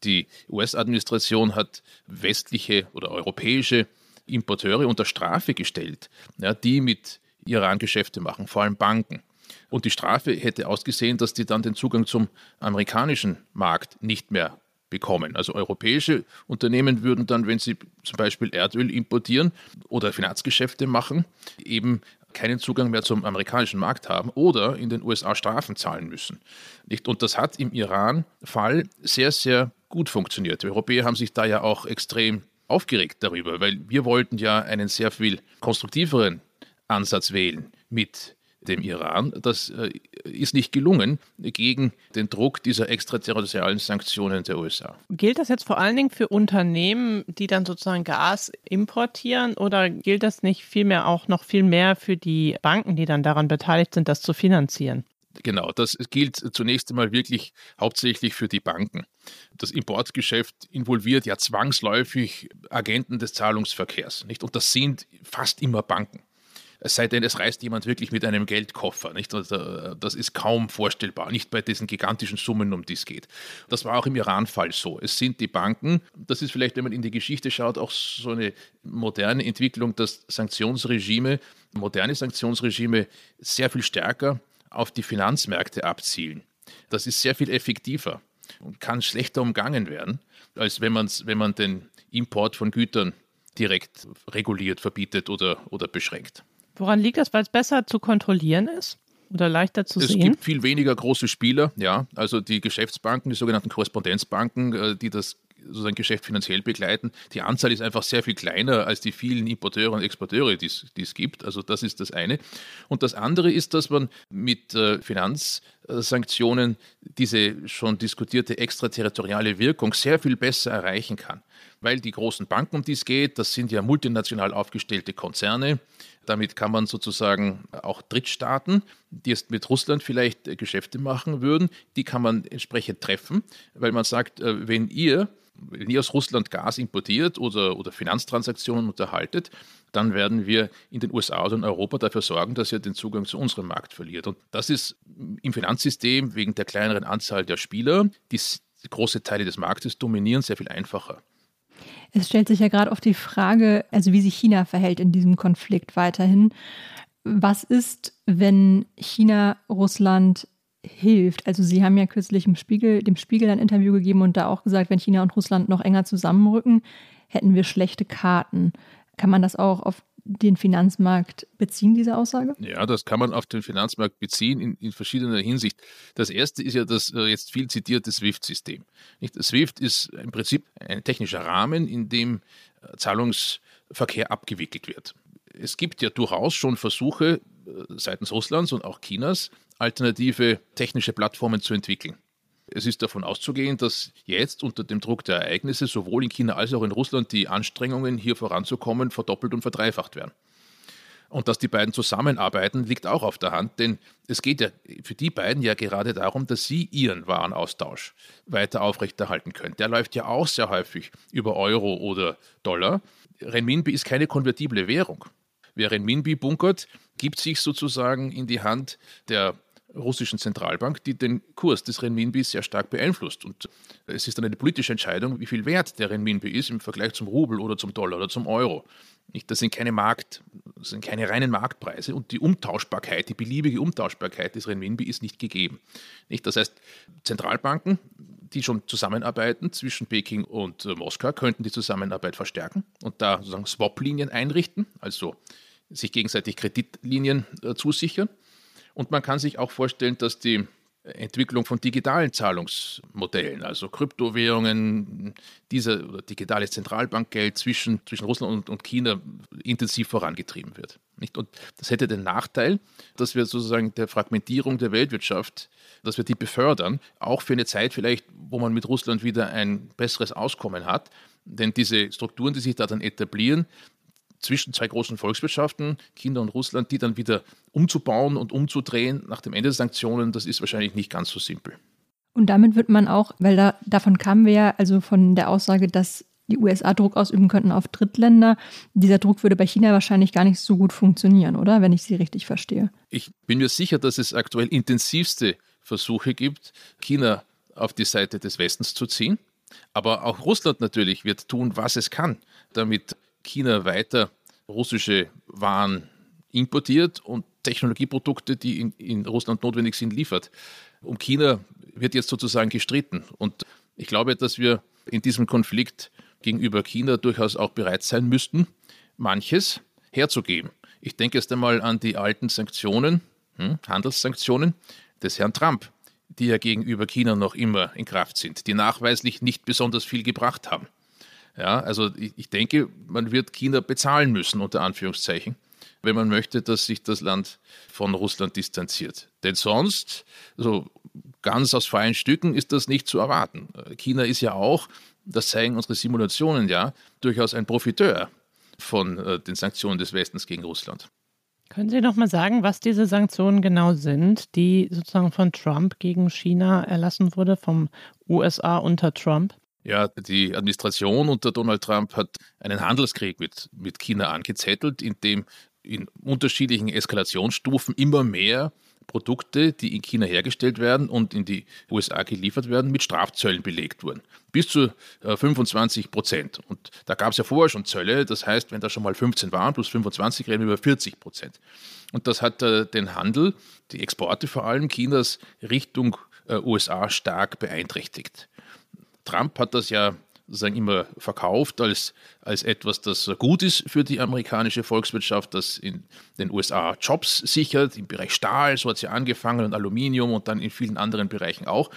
Die US-Administration hat westliche oder europäische Importeure unter Strafe gestellt, ja, die mit Iran Geschäfte machen, vor allem Banken. Und die Strafe hätte ausgesehen, dass die dann den Zugang zum amerikanischen Markt nicht mehr bekommen. Also europäische Unternehmen würden dann, wenn sie zum Beispiel Erdöl importieren oder Finanzgeschäfte machen, eben keinen Zugang mehr zum amerikanischen Markt haben oder in den USA Strafen zahlen müssen. Und das hat im Iran-Fall sehr, sehr gut funktioniert. Die Europäer haben sich da ja auch extrem aufgeregt darüber, weil wir wollten ja einen sehr viel konstruktiveren Ansatz wählen mit dem Iran. Das äh, ist nicht gelungen gegen den Druck dieser extraterritorialen Sanktionen der USA. Gilt das jetzt vor allen Dingen für Unternehmen, die dann sozusagen Gas importieren oder gilt das nicht vielmehr auch noch viel mehr für die Banken, die dann daran beteiligt sind, das zu finanzieren? Genau, das gilt zunächst einmal wirklich hauptsächlich für die Banken. Das Importgeschäft involviert ja zwangsläufig Agenten des Zahlungsverkehrs, nicht? Und das sind fast immer Banken. Es sei denn, es reist jemand wirklich mit einem Geldkoffer. Nicht? Also, das ist kaum vorstellbar, nicht bei diesen gigantischen Summen, um die es geht. Das war auch im Iran-Fall so. Es sind die Banken, das ist vielleicht, wenn man in die Geschichte schaut, auch so eine moderne Entwicklung, dass Sanktionsregime, moderne Sanktionsregime sehr viel stärker auf die Finanzmärkte abzielen. Das ist sehr viel effektiver und kann schlechter umgangen werden, als wenn, wenn man den Import von Gütern direkt reguliert, verbietet oder, oder beschränkt. Woran liegt das? Weil es besser zu kontrollieren ist? Oder leichter zu es sehen? Es gibt viel weniger große Spieler, ja. Also die Geschäftsbanken, die sogenannten Korrespondenzbanken, äh, die das sozusagen Geschäft finanziell begleiten. Die Anzahl ist einfach sehr viel kleiner als die vielen Importeure und Exporteure, die es gibt. Also das ist das eine. Und das andere ist, dass man mit äh, Finanzsanktionen diese schon diskutierte extraterritoriale Wirkung sehr viel besser erreichen kann. weil die großen Banken, um die es geht, das sind ja multinational aufgestellte Konzerne. Damit kann man sozusagen auch Drittstaaten, die jetzt mit Russland vielleicht Geschäfte machen würden, die kann man entsprechend treffen, weil man sagt, äh, wenn ihr wenn ihr aus Russland Gas importiert oder, oder Finanztransaktionen unterhaltet, dann werden wir in den USA oder in Europa dafür sorgen, dass ihr den Zugang zu unserem Markt verliert. Und das ist im Finanzsystem wegen der kleineren Anzahl der Spieler, die große Teile des Marktes dominieren, sehr viel einfacher. Es stellt sich ja gerade oft die Frage, also wie sich China verhält in diesem Konflikt weiterhin. Was ist, wenn China Russland hilft? Also Sie haben ja kürzlich im Spiegel, dem Spiegel ein Interview gegeben und da auch gesagt, wenn China und Russland noch enger zusammenrücken, hätten wir schlechte Karten. Kann man das auch auf den Finanzmarkt beziehen, diese Aussage? Ja, das kann man auf den Finanzmarkt beziehen in, in verschiedener Hinsicht. Das erste ist ja das äh, jetzt viel zitierte SWIFT-System. SWIFT ist im Prinzip ein technischer Rahmen, in dem äh, Zahlungsverkehr abgewickelt wird. Es gibt ja durchaus schon Versuche äh, seitens Russlands und auch Chinas, alternative technische Plattformen zu entwickeln. Es ist davon auszugehen, dass jetzt unter dem Druck der Ereignisse sowohl in China als auch in Russland die Anstrengungen, hier voranzukommen, verdoppelt und verdreifacht werden. Und dass die beiden zusammenarbeiten, liegt auch auf der Hand, denn es geht ja für die beiden ja gerade darum, dass sie ihren Warenaustausch weiter aufrechterhalten können. Der läuft ja auch sehr häufig über Euro oder Dollar. Renminbi ist keine konvertible Währung. Wer Renminbi bunkert, gibt sich sozusagen in die Hand der russischen Zentralbank, die den Kurs des Renminbi sehr stark beeinflusst. Und es ist dann eine politische Entscheidung, wie viel wert der Renminbi ist im Vergleich zum Rubel oder zum Dollar oder zum Euro. Das sind keine Markt, das sind keine reinen Marktpreise und die Umtauschbarkeit, die beliebige Umtauschbarkeit des Renminbi ist nicht gegeben. Das heißt, Zentralbanken, die schon zusammenarbeiten zwischen Peking und äh, Moskau, könnten die Zusammenarbeit verstärken und da sozusagen Swap-Linien einrichten, also sich gegenseitig Kreditlinien äh, zusichern. Und man kann sich auch vorstellen, dass die Entwicklung von digitalen Zahlungsmodellen, also Kryptowährungen, dieser oder digitales Zentralbankgeld zwischen, zwischen Russland und, und China intensiv vorangetrieben wird. Nicht? Und das hätte den Nachteil, dass wir sozusagen der Fragmentierung der Weltwirtschaft, dass wir die befördern, auch für eine Zeit vielleicht, wo man mit Russland wieder ein besseres Auskommen hat. Denn diese Strukturen, die sich da dann etablieren, zwischen zwei großen Volkswirtschaften, China und Russland, die dann wieder umzubauen und umzudrehen nach dem Ende der Sanktionen, das ist wahrscheinlich nicht ganz so simpel. Und damit wird man auch, weil da, davon kamen wir ja, also von der Aussage, dass die USA Druck ausüben könnten auf Drittländer. Dieser Druck würde bei China wahrscheinlich gar nicht so gut funktionieren, oder? Wenn ich Sie richtig verstehe. Ich bin mir sicher, dass es aktuell intensivste Versuche gibt, China auf die Seite des Westens zu ziehen. Aber auch Russland natürlich wird tun, was es kann, damit China weiter russische Waren importiert und Technologieprodukte, die in, in Russland notwendig sind, liefert. Um China wird jetzt sozusagen gestritten. Und ich glaube, dass wir in diesem Konflikt gegenüber China durchaus auch bereit sein müssten, manches herzugeben. Ich denke erst einmal an die alten Sanktionen, hm, Handelssanktionen des Herrn Trump, die ja gegenüber China noch immer in Kraft sind, die nachweislich nicht besonders viel gebracht haben. Ja, also ich, ich denke, man wird China bezahlen müssen, unter Anführungszeichen, wenn man möchte, dass sich das Land von Russland distanziert. Denn sonst, so ganz aus freien Stücken, ist das nicht zu erwarten. China ist ja auch, das zeigen unsere Simulationen ja, durchaus ein Profiteur von äh, den Sanktionen des Westens gegen Russland. Können Sie noch mal sagen, was diese Sanktionen genau sind, die sozusagen von Trump gegen China erlassen wurde, vom USA unter Trump? Ja, die Administration unter Donald Trump hat einen Handelskrieg mit, mit China angezettelt, in dem in unterschiedlichen Eskalationsstufen immer mehr Produkte, die in China hergestellt werden und in die USA geliefert werden, mit Strafzöllen belegt wurden. Bis zu 25 äh, Prozent. Und da gab es ja vorher schon Zölle. Das heißt, wenn da schon mal 15 waren, plus 25, reden wir über 40 Prozent. Und das hat äh, den Handel, die Exporte vor allem Chinas Richtung äh, USA stark beeinträchtigt. Trump hat das ja sozusagen immer verkauft als, als etwas, das gut ist für die amerikanische Volkswirtschaft, das in den USA Jobs sichert, im Bereich Stahl, so hat es ja angefangen, und Aluminium und dann in vielen anderen Bereichen auch.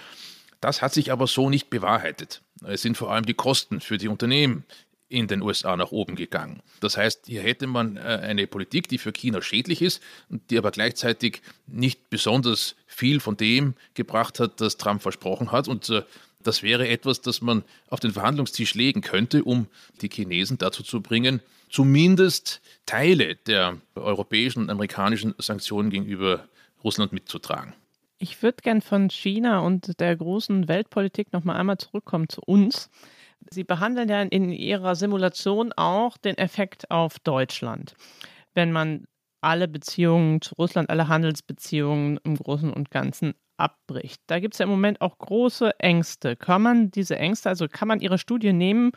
Das hat sich aber so nicht bewahrheitet. Es sind vor allem die Kosten für die Unternehmen in den USA nach oben gegangen. Das heißt, hier hätte man äh, eine Politik, die für China schädlich ist und die aber gleichzeitig nicht besonders viel von dem gebracht hat, das Trump versprochen hat. Und äh, Das wäre etwas, das man auf den Verhandlungstisch legen könnte, um die Chinesen dazu zu bringen, zumindest Teile der europäischen und amerikanischen Sanktionen gegenüber Russland mitzutragen. Ich würde gern von China und der großen Weltpolitik noch mal einmal zurückkommen zu uns. Sie behandeln ja in Ihrer Simulation auch den Effekt auf Deutschland. Wenn man alle Beziehungen zu Russland, alle Handelsbeziehungen im Großen und Ganzen abbricht. Da gibt es ja im Moment auch große Ängste. Kann man diese Ängste, also kann man Ihre Studie nehmen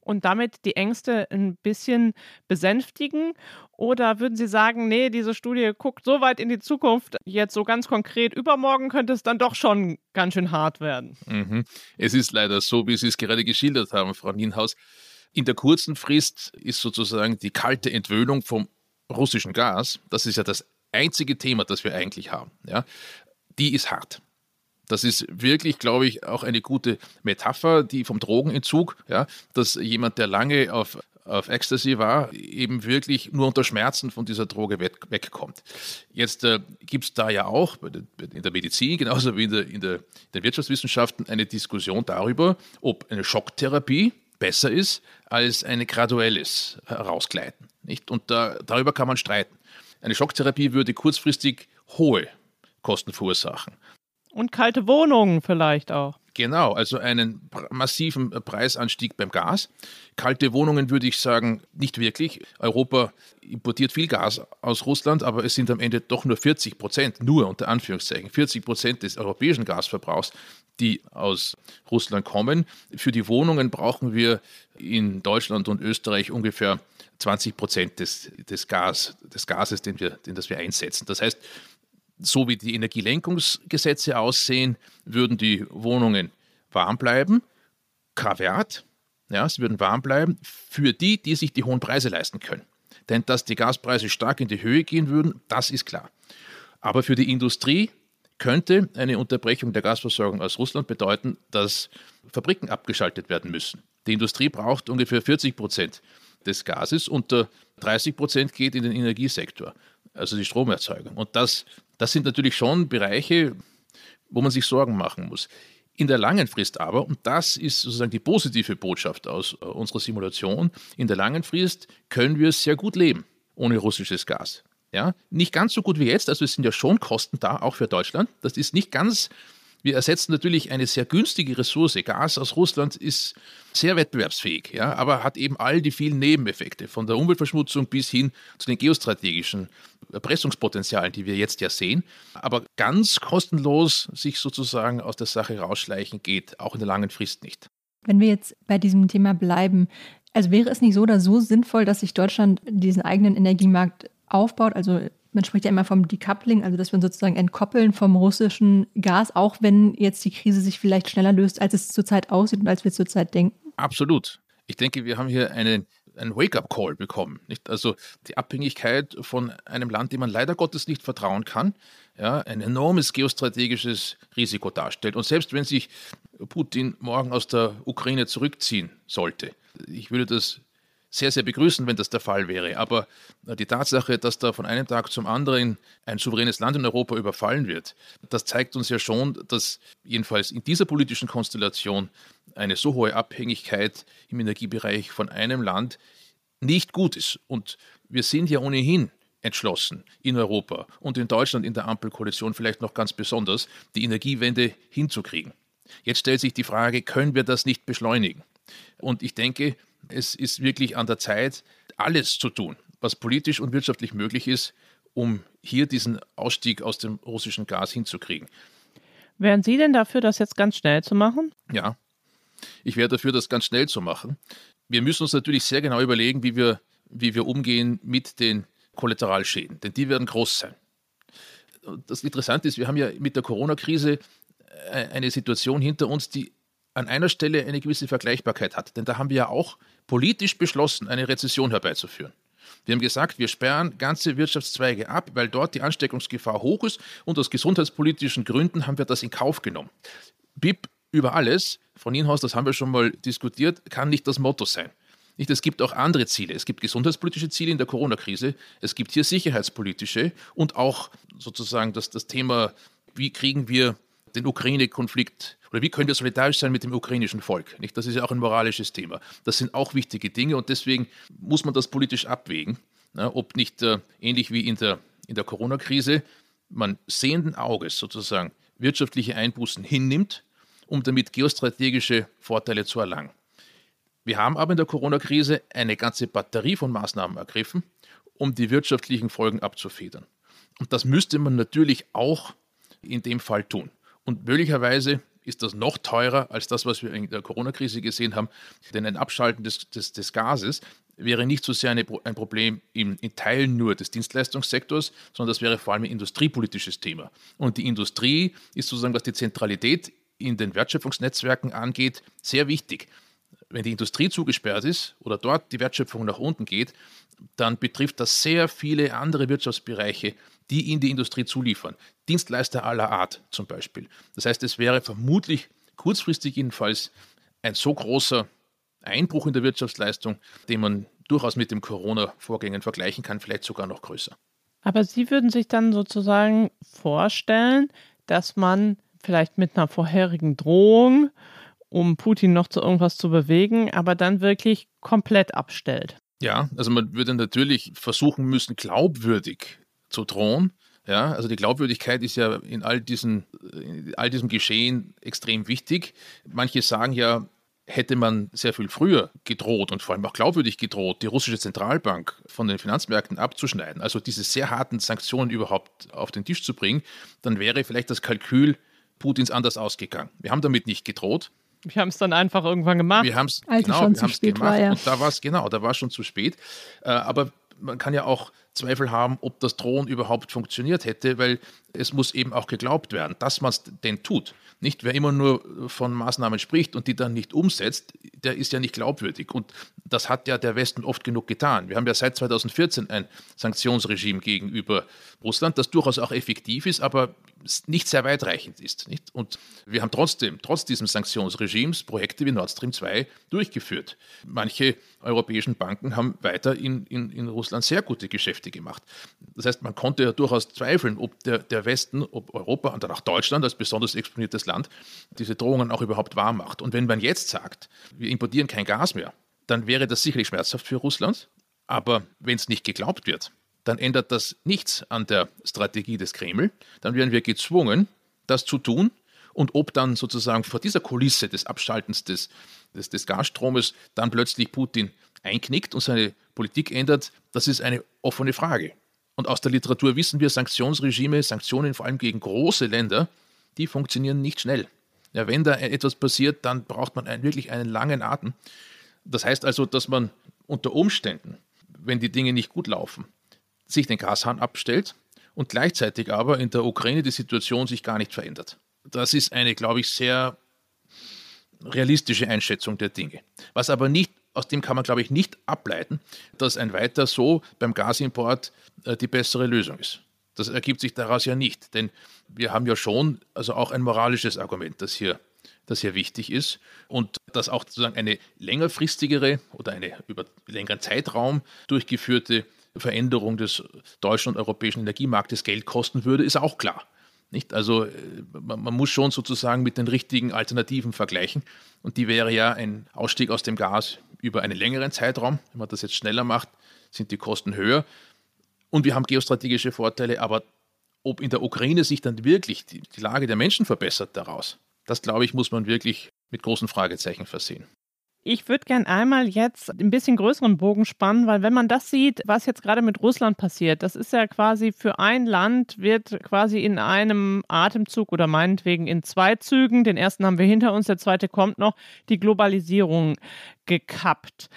und damit die Ängste ein bisschen besänftigen? Oder würden Sie sagen, nee, diese Studie guckt so weit in die Zukunft, jetzt so ganz konkret, übermorgen könnte es dann doch schon ganz schön hart werden? Mhm. Es ist leider so, wie Sie es gerade geschildert haben, Frau Nienhaus. In der kurzen Frist ist sozusagen die kalte Entwöhnung vom russischen Gas, das ist ja das einzige Thema, das wir eigentlich haben, ja, die ist hart. Das ist wirklich, glaube ich, auch eine gute Metapher, die vom Drogenentzug, ja, dass jemand, der lange auf, auf Ecstasy war, eben wirklich nur unter Schmerzen von dieser Droge weg, wegkommt. Jetzt äh, gibt es da ja auch in der Medizin, genauso wie in der, in der, in der Wirtschaftswissenschaften, eine Diskussion darüber, ob eine Schocktherapie besser ist als ein graduelles Herausgleiten. Nicht? Und da, darüber kann man streiten. Eine Schocktherapie würde kurzfristig hohe Kosten verursachen. Und kalte Wohnungen vielleicht auch. Genau, also einen massiven Preisanstieg beim Gas. Kalte Wohnungen würde ich sagen, nicht wirklich. Europa importiert viel Gas aus Russland, aber es sind am Ende doch nur 40 Prozent, nur unter Anführungszeichen, 40 Prozent des europäischen Gasverbrauchs, die aus Russland kommen. Für die Wohnungen brauchen wir in Deutschland und Österreich ungefähr 20 Prozent des, des, Gas, des Gases, den wir, den das wir einsetzen. Das heißt, so wie die Energielenkungsgesetze aussehen, würden die Wohnungen warm bleiben, Krawert, ja, sie würden warm bleiben für die, die sich die hohen Preise leisten können. Denn dass die Gaspreise stark in die Höhe gehen würden, das ist klar. Aber für die Industrie könnte eine Unterbrechung der Gasversorgung aus Russland bedeuten, dass Fabriken abgeschaltet werden müssen. Die Industrie braucht ungefähr 40 Prozent des Gases und 30 Prozent geht in den Energiesektor, also die Stromerzeugung. Und das das sind natürlich schon Bereiche, wo man sich Sorgen machen muss. In der langen Frist aber, und das ist sozusagen die positive Botschaft aus äh, unserer Simulation, in der langen Frist können wir sehr gut leben ohne russisches Gas. Ja, nicht ganz so gut wie jetzt, also es sind ja schon Kosten da, auch für Deutschland. Das ist nicht ganz wir ersetzen natürlich eine sehr günstige Ressource. Gas aus Russland ist sehr wettbewerbsfähig, ja, aber hat eben all die vielen Nebeneffekte, von der Umweltverschmutzung bis hin zu den geostrategischen Erpressungspotenzialen, die wir jetzt ja sehen. Aber ganz kostenlos sich sozusagen aus der Sache rausschleichen geht, auch in der langen Frist nicht. Wenn wir jetzt bei diesem Thema bleiben, also wäre es nicht so oder so sinnvoll, dass sich Deutschland diesen eigenen Energiemarkt aufbaut, also man spricht ja immer vom Decoupling, also dass wir uns sozusagen entkoppeln vom russischen Gas, auch wenn jetzt die Krise sich vielleicht schneller löst, als es zurzeit aussieht und als wir zurzeit denken? Absolut. Ich denke, wir haben hier einen, einen Wake-up-Call bekommen. Nicht? Also die Abhängigkeit von einem Land, dem man leider Gottes nicht vertrauen kann, ja, ein enormes geostrategisches Risiko darstellt. Und selbst wenn sich Putin morgen aus der Ukraine zurückziehen sollte, ich würde das sehr, sehr begrüßen, wenn das der Fall wäre. Aber äh, die Tatsache, dass da von einem Tag zum anderen ein souveränes Land in Europa überfallen wird, das zeigt uns ja schon, dass jedenfalls in dieser politischen Konstellation eine so hohe Abhängigkeit im Energiebereich von einem Land nicht gut ist. Und wir sind ja ohnehin entschlossen in Europa und in Deutschland in der Ampelkoalition vielleicht noch ganz besonders, die Energiewende hinzukriegen. Jetzt stellt sich die Frage, können wir das nicht beschleunigen? Und ich denke, es ist wirklich an der Zeit, alles zu tun, was politisch und wirtschaftlich möglich ist, um hier diesen Ausstieg aus dem russischen Gas hinzukriegen. Wären Sie denn dafür, das jetzt ganz schnell zu machen? Ja, ich wäre dafür, das ganz schnell zu machen. Wir müssen uns natürlich sehr genau überlegen, wie wir, wie wir umgehen mit den Kollateralschäden, denn die werden groß sein. Das Interessante ist, wir haben ja mit der Corona-Krise äh, eine Situation hinter uns, die an einer Stelle eine gewisse Vergleichbarkeit hat. Denn da haben wir ja auch politisch beschlossen, eine Rezession herbeizuführen. Wir haben gesagt, wir sperren ganze Wirtschaftszweige ab, weil dort die Ansteckungsgefahr hoch ist und aus gesundheitspolitischen Gründen haben wir das in Kauf genommen. BIP über alles, Frau Nienhaus, das haben wir schon mal diskutiert, kann nicht das Motto sein. Nicht, es gibt auch andere Ziele. Es gibt gesundheitspolitische Ziele in der Corona-Krise, es gibt hier sicherheitspolitische und auch sozusagen das, das Thema, wie kriegen wir den Ukraine-Konflikt oder wie können wir solidarisch sein mit dem ukrainischen Volk? Nicht? Das ist ja auch ein moralisches Thema. Das sind auch wichtige Dinge und deswegen muss man das politisch abwägen, ne? ob nicht äh, ähnlich wie in der, in der Corona-Krise man sehenden Auges sozusagen wirtschaftliche Einbußen hinnimmt, um damit geostrategische Vorteile zu erlangen. Wir haben aber in der Corona-Krise eine ganze Batterie von Maßnahmen ergriffen, um die wirtschaftlichen Folgen abzufedern. Und das müsste man natürlich auch in dem Fall tun. Und möglicherweise ist das noch teurer als das, was wir in der Corona-Krise gesehen haben. Denn ein Abschalten des, des, des Gases wäre nicht so sehr eine, ein Problem in, in, Teilen nur des Dienstleistungssektors, sondern das wäre vor allem ein industriepolitisches Thema. Und die Industrie ist sozusagen, was die Zentralität in den Wertschöpfungsnetzwerken angeht, sehr wichtig. Wenn die Industrie zugesperrt ist oder dort die Wertschöpfung nach unten geht, dann betrifft das sehr viele andere Wirtschaftsbereiche, die in die Industrie zuliefern. Dienstleister aller Art zum Beispiel. Das heißt, es wäre vermutlich kurzfristig jedenfalls ein so großer Einbruch in der Wirtschaftsleistung, den man durchaus mit den Corona-Vorgängen vergleichen kann, vielleicht sogar noch größer. Aber Sie würden sich dann sozusagen vorstellen, dass man vielleicht mit einer vorherigen Drohung, um Putin noch zu irgendwas zu bewegen, aber dann wirklich komplett abstellt. Ja, also man würde natürlich versuchen müssen, glaubwürdig zu drohen. Ja, also die Glaubwürdigkeit ist ja in all, diesen, in all diesem Geschehen extrem wichtig. Manche sagen ja, hätte man sehr viel früher gedroht und vor allem auch glaubwürdig gedroht, die russische Zentralbank von den Finanzmärkten abzuschneiden, also diese sehr harten Sanktionen überhaupt auf den Tisch zu bringen, dann wäre vielleicht das Kalkül Putins anders ausgegangen. Wir haben damit nicht gedroht. Wir haben es dann einfach irgendwann gemacht. Wir haben es genau, wir haben gemacht war, ja. und da war es genau, da war es schon zu spät. Äh, aber man kann ja auch Zweifel haben, ob das Drohen überhaupt funktioniert hätte, weil es muss eben auch geglaubt werden, dass man es denn tut. Nicht, wer immer nur von Maßnahmen spricht und die dann nicht umsetzt, der ist ja nicht glaubwürdig. Und das hat ja der Westen oft genug getan. Wir haben ja seit 2014 ein Sanktionsregime gegenüber Russland, das durchaus auch effektiv ist, aber nicht sehr weitreichend ist. Nicht? Und wir haben trotzdem, trotz dieses Sanktionsregimes, Projekte wie Nord Stream 2 durchgeführt. Manche europäischen Banken haben weiter in, in, in Russland sehr gute Geschäfte gemacht. Das heißt, man konnte ja durchaus zweifeln, ob der, der Westen, ob Europa und dann auch Deutschland als besonders exponiertes Land diese Drohungen auch überhaupt wahr macht. Und wenn man jetzt sagt, wir importieren kein Gas mehr, dann wäre das sicherlich schmerzhaft für Russland. Aber wenn es nicht geglaubt wird, dann ändert das nichts an der Strategie des Kreml. Dann werden wir gezwungen, das zu tun. Und ob dann sozusagen vor dieser Kulisse des Abschaltens des, des, des Gasstromes dann plötzlich Putin einknickt und seine Politik ändert, das ist eine offene Frage. Und aus der Literatur wissen wir, Sanktionsregime, Sanktionen vor allem gegen große Länder, die funktionieren nicht schnell. Ja, wenn da etwas passiert, dann braucht man einen, wirklich einen langen Atem. Das heißt also, dass man unter Umständen, wenn die Dinge nicht gut laufen, sich den Gashahn abstellt und gleichzeitig aber in der Ukraine die Situation sich gar nicht verändert. Das ist eine, glaube ich, sehr realistische Einschätzung der Dinge. Was aber nicht, aus dem kann man, glaube ich, nicht ableiten, dass ein weiter so beim Gasimport äh, die bessere Lösung ist. Das ergibt sich daraus ja nicht, denn wir haben ja schon also auch ein moralisches Argument, das hier, das hier wichtig ist und das auch sozusagen eine längerfristigere oder eine über längeren Zeitraum durchgeführte Veränderung des deutschen und europäischen Energiemarktes Geld kosten würde, ist auch klar. Nicht? Also äh, man, man, muss schon sozusagen mit den richtigen Alternativen vergleichen. Und die wäre ja ein Ausstieg aus dem Gas über einen längeren Zeitraum. Wenn man das jetzt schneller macht, sind die Kosten höher. Und wir haben geostrategische Vorteile, aber ob in der Ukraine sich dann wirklich die, die Lage der Menschen verbessert daraus, das glaube ich, muss man wirklich mit großen Fragezeichen versehen. Ich würde gern einmal jetzt ein bisschen größeren Bogen spannen, weil wenn man das sieht, was jetzt gerade mit Russland passiert, das ist ja quasi für ein Land, wird quasi in einem Atemzug oder meinetwegen in zwei Zügen, den ersten haben wir hinter uns, der zweite kommt noch, die Globalisierung gekappt.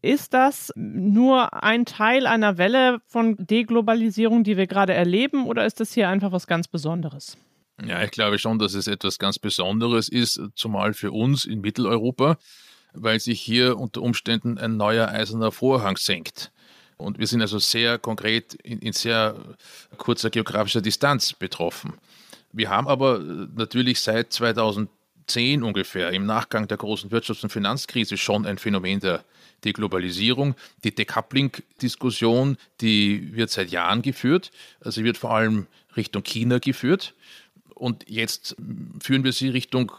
Ist das nur ein Teil einer Welle von Deglobalisierung, die wir gerade erleben, oder ist das hier einfach was ganz Besonderes? Ja, ich glaube schon, dass es etwas ganz Besonderes ist, zumal für uns in Mitteleuropa, weil sich hier unter Umständen ein neuer eiserner Vorhang senkt. Und wir sind also sehr konkret in, in sehr kurzer geografischer Distanz betroffen. Wir haben aber natürlich seit 2010 ungefähr im Nachgang der großen Wirtschafts- und Finanzkrise schon ein Phänomen der Deglobalisierung. Die Decoupling-Diskussion, die wird seit Jahren geführt. Also wird vor allem Richtung China geführt. Und jetzt führen wir sie Richtung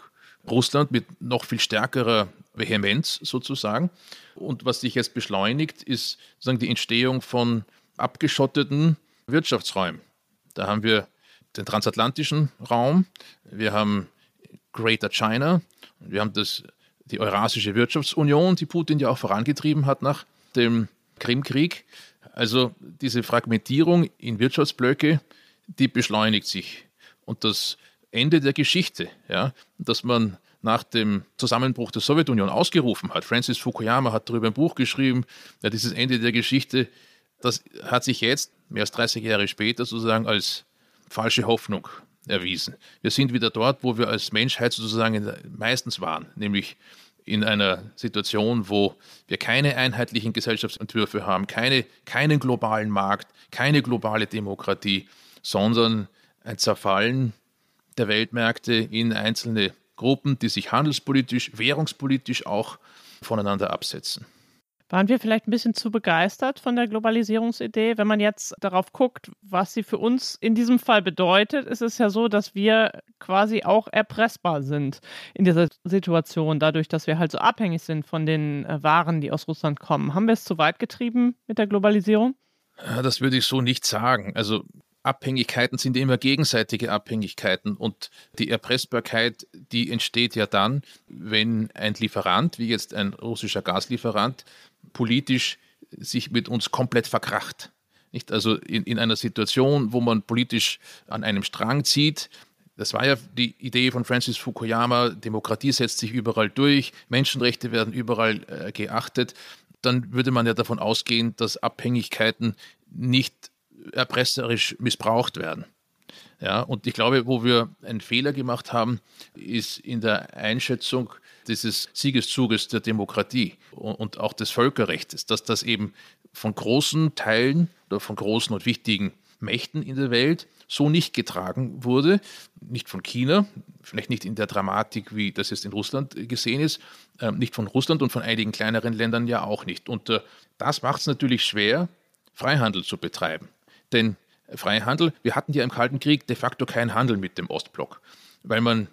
Russland mit noch viel stärkerer Vehemenz sozusagen. Und was sich jetzt beschleunigt, ist sozusagen die Entstehung von abgeschotteten Wirtschaftsräumen. Da haben wir den transatlantischen Raum, wir haben Greater China, wir haben das, die Eurasische Wirtschaftsunion, die Putin ja auch vorangetrieben hat nach dem Krimkrieg. Also diese Fragmentierung in Wirtschaftsblöcke, die beschleunigt sich. Und das Ende der Geschichte, ja, dass man nach dem Zusammenbruch der Sowjetunion ausgerufen hat. Francis Fukuyama hat darüber ein Buch geschrieben, ja, dieses Ende der Geschichte, das hat sich jetzt, mehr als 30 Jahre später, sozusagen als falsche Hoffnung erwiesen. Wir sind wieder dort, wo wir als Menschheit sozusagen meistens waren, nämlich in einer Situation, wo wir keine einheitlichen Gesellschaftsentwürfe haben, keine, keinen globalen Markt, keine globale Demokratie, sondern ein Zerfallen der Weltmärkte in einzelne Gruppen, die sich handelspolitisch, währungspolitisch auch voneinander absetzen. Waren wir vielleicht ein bisschen zu begeistert von der Globalisierungsidee? Wenn man jetzt darauf guckt, was sie für uns in diesem Fall bedeutet, ist es ja so, dass wir quasi auch erpressbar sind in dieser Situation, dadurch, dass wir halt so abhängig sind von den äh, Waren, die aus Russland kommen. Haben wir es zu weit getrieben mit der Globalisierung? Das würde ich so nicht sagen. Also Abhängigkeiten sind immer gegenseitige Abhängigkeiten und die Erpressbarkeit, die entsteht ja dann, wenn ein Lieferant, wie jetzt ein russischer Gaslieferant, politisch sich mit uns komplett verkracht. Nicht? Also in, in einer Situation, wo man politisch an einem Strang zieht, das war ja die Idee von Francis Fukuyama, Demokratie setzt sich überall durch, Menschenrechte werden überall äh, geachtet, dann würde man ja davon ausgehen, dass Abhängigkeiten nicht erpresserisch missbraucht werden. Ja, und ich glaube, wo wir einen Fehler gemacht haben, ist in der Einschätzung dieses Siegeszuges der Demokratie und auch des Völkerrechts, dass das eben von großen Teilen oder von großen und wichtigen Mächten in der Welt so nicht getragen wurde, nicht von China, vielleicht nicht in der Dramatik, wie das jetzt in Russland gesehen ist, äh, nicht von Russland und von einigen kleineren Ländern ja auch nicht. Und äh, das macht es natürlich schwer, Freihandel zu betreiben. Denn Freihandel, wir hatten ja im Kalten Krieg de facto keinen Handel mit dem Ostblock, weil man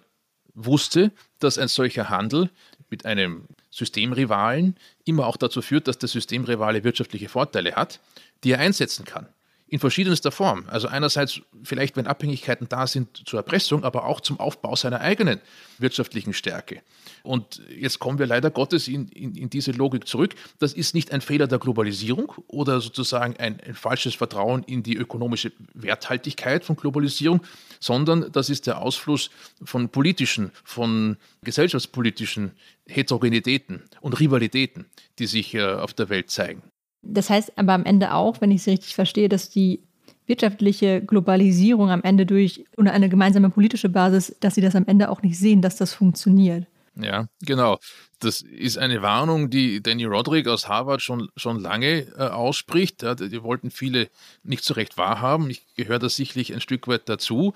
wusste, dass ein solcher Handel mit einem Systemrivalen immer auch dazu führt, dass der Systemrivale wirtschaftliche Vorteile hat, die er einsetzen kann in verschiedenster Form. Also einerseits vielleicht, wenn Abhängigkeiten da sind zur Erpressung, aber auch zum Aufbau seiner eigenen wirtschaftlichen Stärke. Und jetzt kommen wir leider Gottes in, in, in diese Logik zurück. Das ist nicht ein Fehler der Globalisierung oder sozusagen ein, ein falsches Vertrauen in die ökonomische Werthaltigkeit von Globalisierung, sondern das ist der Ausfluss von politischen, von gesellschaftspolitischen Heterogenitäten und Rivalitäten, die sich äh, auf der Welt zeigen. Das heißt aber am Ende auch, wenn ich Sie richtig verstehe, dass die wirtschaftliche Globalisierung am Ende durch oder eine gemeinsame politische Basis, dass Sie das am Ende auch nicht sehen, dass das funktioniert. Ja, genau. Das ist eine Warnung, die Danny Roderick aus Harvard schon, schon lange äh, ausspricht. Ja, die wollten viele nicht so recht wahrhaben. Ich gehöre da sicherlich ein Stück weit dazu,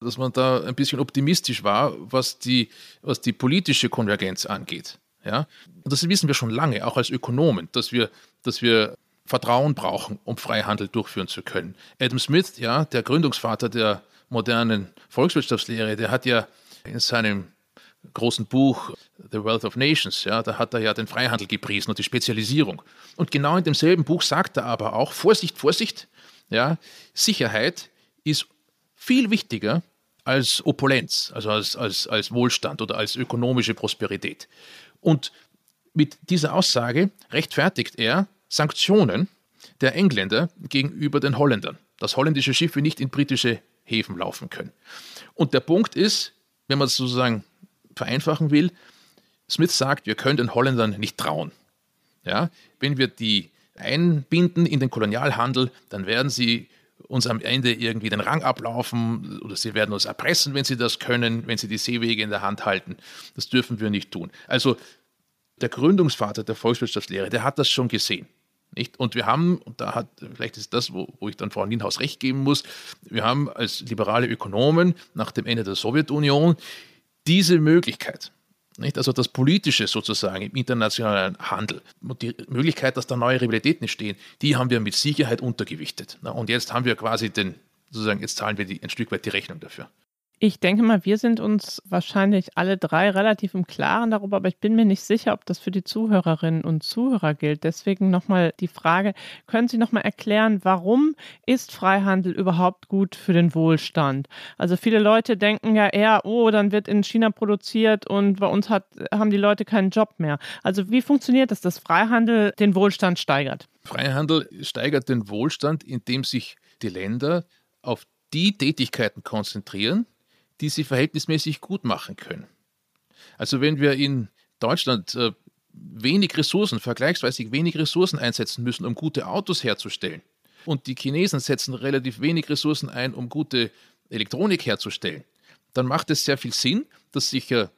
dass man da ein bisschen optimistisch war, was die, was die politische Konvergenz angeht. Ja? Und das wissen wir schon lange, auch als Ökonomen, dass wir, dass wir Vertrauen brauchen, um Freihandel durchführen zu können. Adam Smith, ja, der Gründungsvater der modernen Volkswirtschaftslehre, der hat ja in seinem großen Buch The Wealth of Nations, ja, da hat er ja den Freihandel gepriesen und die Spezialisierung. Und genau in demselben Buch sagt er aber auch, Vorsicht, Vorsicht, ja, Sicherheit ist viel wichtiger als Opulenz, also als, als, als Wohlstand oder als ökonomische Prosperität. Und mit dieser Aussage rechtfertigt er Sanktionen der Engländer gegenüber den Holländern, dass holländische Schiffe nicht in britische Häfen laufen können. Und der Punkt ist, wenn man es sozusagen vereinfachen will, Smith sagt, wir können den Holländern nicht trauen. Ja, wenn wir die einbinden in den Kolonialhandel, dann werden sie uns am Ende irgendwie den Rang ablaufen oder sie werden uns erpressen, wenn sie das können, wenn sie die Seewege in der Hand halten. Das dürfen wir nicht tun. Also der Gründungsvater der Volkswirtschaftslehre, der hat das schon gesehen. Nicht? Und wir haben, und da hat, vielleicht ist das, wo, wo ich dann Frau Nienhaus recht geben muss, wir haben als liberale Ökonomen nach dem Ende der Sowjetunion diese Möglichkeit, nicht? Also das Politische sozusagen im internationalen Handel und die Möglichkeit, dass da neue Rivalitäten entstehen, die haben wir mit Sicherheit untergewichtet. Und jetzt haben wir quasi den, sozusagen, jetzt zahlen wir die, ein Stück weit die Rechnung dafür. Ich denke mal, wir sind uns wahrscheinlich alle drei relativ im Klaren darüber, aber ich bin mir nicht sicher, ob das für die Zuhörerinnen und Zuhörer gilt. Deswegen nochmal die Frage, können Sie nochmal erklären, warum ist Freihandel überhaupt gut für den Wohlstand? Also viele Leute denken ja eher, oh, dann wird in China produziert und bei uns hat, haben die Leute keinen Job mehr. Also wie funktioniert das, dass Freihandel den Wohlstand steigert? Freihandel steigert den Wohlstand, indem sich die Länder auf die Tätigkeiten konzentrieren, die sie verhältnismäßig gut machen können. Also wenn wir in Deutschland äh, wenig Ressourcen, vergleichsweise wenig Ressourcen einsetzen müssen, um gute Autos herzustellen, und die Chinesen setzen relativ wenig Ressourcen ein, um gute Elektronik herzustellen, dann macht es sehr viel Sinn, dass sich äh,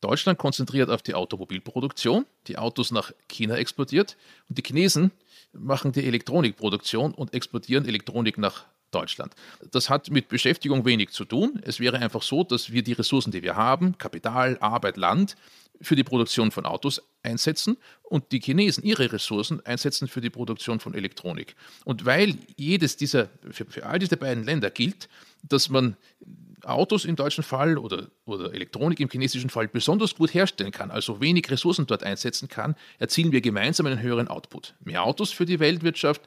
Deutschland konzentriert auf die Automobilproduktion, die Autos nach China exportiert und die Chinesen machen die Elektronikproduktion und exportieren Elektronik nach Deutschland. Das hat mit Beschäftigung wenig zu tun. Es wäre einfach so, dass wir die Ressourcen, die wir haben, Kapital, Arbeit, Land, für die Produktion von Autos einsetzen und die Chinesen ihre Ressourcen einsetzen für die Produktion von Elektronik. Und weil jedes dieser, für, für all diese beiden Länder gilt, dass man Autos im deutschen Fall oder, oder Elektronik im chinesischen Fall besonders gut herstellen kann, also wenig Ressourcen dort einsetzen kann, erzielen wir gemeinsam einen höheren Output. Mehr Autos für die Weltwirtschaft,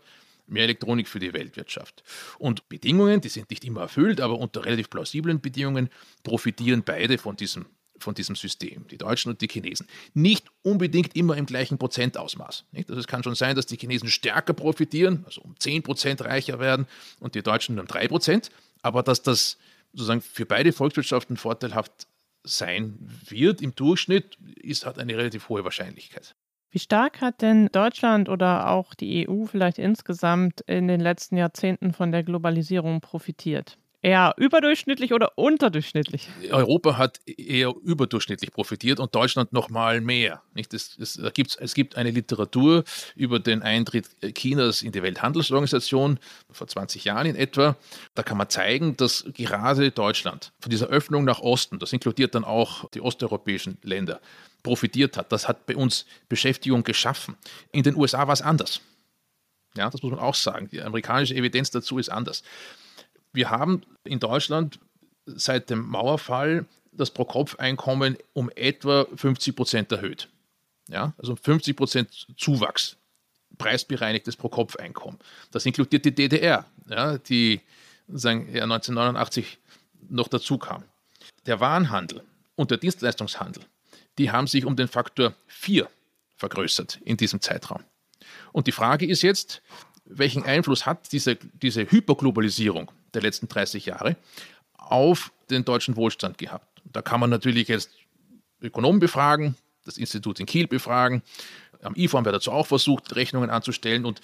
mehr Elektronik für die Weltwirtschaft. Und Bedingungen, die sind nicht immer erfüllt, aber unter relativ plausiblen Bedingungen profitieren beide von diesem, von diesem System, die Deutschen und die Chinesen. Nicht unbedingt immer im gleichen Prozentausmaß. Nicht? Also es kann schon sein, dass die Chinesen stärker profitieren, also um 10 Prozent reicher werden und die Deutschen nur um 3 Prozent, aber dass das sozusagen für beide Volkswirtschaften vorteilhaft sein wird im Durchschnitt, ist, hat eine relativ hohe Wahrscheinlichkeit. Wie stark hat denn Deutschland oder auch die EU vielleicht insgesamt in den letzten Jahrzehnten von der Globalisierung profitiert? Eher überdurchschnittlich oder unterdurchschnittlich? Europa hat eher überdurchschnittlich profitiert und Deutschland noch mal mehr. Nicht? Es, es, es gibt eine Literatur über den Eintritt Chinas in die Welthandelsorganisation vor 20 Jahren in etwa. Da kann man zeigen, dass gerade Deutschland von dieser Öffnung nach Osten, das inkludiert dann auch die osteuropäischen Länder, profitiert hat. Das hat bei uns Beschäftigung geschaffen. In den USA war es anders. Ja, das muss man auch sagen. Die amerikanische Evidenz dazu ist anders. Wir haben in Deutschland seit dem Mauerfall das Pro-Kopf-Einkommen um etwa 50 Prozent erhöht. Ja, also 50 Prozent Zuwachs, preisbereinigtes Pro-Kopf-Einkommen. Das inkludiert die DDR, ja, die sagen, ja, 1989 noch dazu kam. Der Warenhandel und der Dienstleistungshandel die haben sich um den Faktor 4 vergrößert in diesem Zeitraum. Und die Frage ist jetzt, welchen Einfluss hat diese, diese Hyperglobalisierung der letzten 30 Jahre auf den deutschen Wohlstand gehabt? Da kann man natürlich jetzt Ökonomen befragen, das Institut in Kiel befragen. Am IFA haben wir dazu auch versucht, Rechnungen anzustellen. Und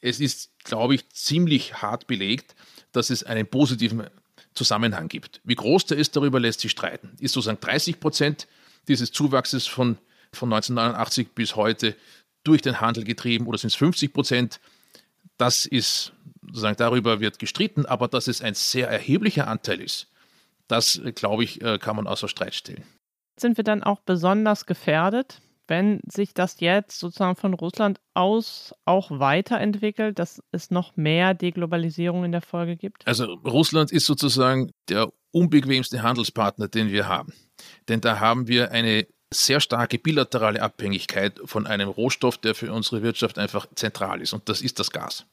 es ist, glaube ich, ziemlich hart belegt, dass es einen positiven Zusammenhang gibt. Wie groß der ist, darüber lässt sich streiten. Ist sozusagen 30 Prozent dieses Zuwachses von, von 1989 bis heute durch den Handel getrieben oder sind es 50 Prozent? Das ist sozusagen darüber wird gestritten, aber dass es ein sehr erheblicher Anteil ist, das glaube ich, äh, kann man außer Streit stellen. Sind wir dann auch besonders gefährdet, wenn sich das jetzt sozusagen von Russland aus auch weiterentwickelt, dass es noch mehr Deglobalisierung in der Folge gibt? Also Russland ist sozusagen der unbequemste Handelspartner, den wir haben. Denn da haben wir eine sehr starke bilaterale Abhängigkeit von einem Rohstoff, der für unsere Wirtschaft einfach zentral ist. Und das ist das Gas.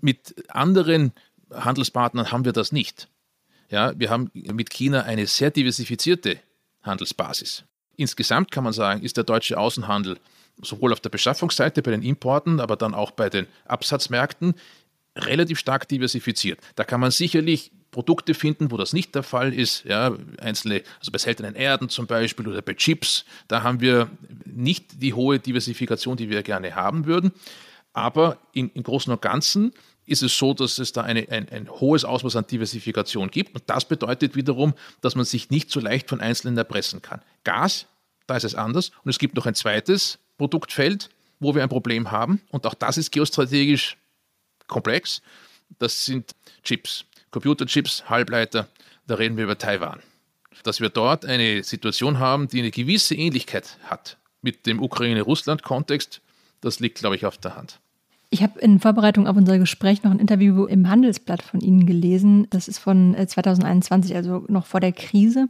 Mit anderen Handelspartnern haben wir das nicht. Ja, wir haben mit China eine sehr diversifizierte Handelsbasis. Insgesamt kann man sagen, ist der deutsche Außenhandel sowohl auf der Beschaffungsseite bei den Importen, aber dann auch bei den Absatzmärkten relativ stark diversifiziert. Da kann man sicherlich Produkte finden, wo das nicht der Fall ist. Ja, einzelne, also bei seltenen Erden zum Beispiel oder bei Chips, da haben wir nicht die hohe Diversifikation, die wir gerne haben würden. Aber im, Großen und Ganzen ist es so, dass es da eine, ein, ein hohes Ausmaß an Diversifikation gibt. Und das bedeutet wiederum, dass man sich nicht so leicht von Einzelnen erpressen kann. Gas, da ist es anders. Und es gibt noch ein zweites Produktfeld, wo wir ein Problem haben. Und auch das ist geostrategisch komplex. Das sind Chips. Computerchips, Halbleiter, da reden wir über Taiwan. Dass wir dort eine Situation haben, die eine gewisse Ähnlichkeit hat mit dem Ukraine-Russland-Kontext, das liegt, glaube ich, auf der Hand. Ich habe in Vorbereitung auf unser Gespräch noch ein Interview im Handelsblatt von Ihnen gelesen. Das ist von 2021, äh, also noch vor der Krise.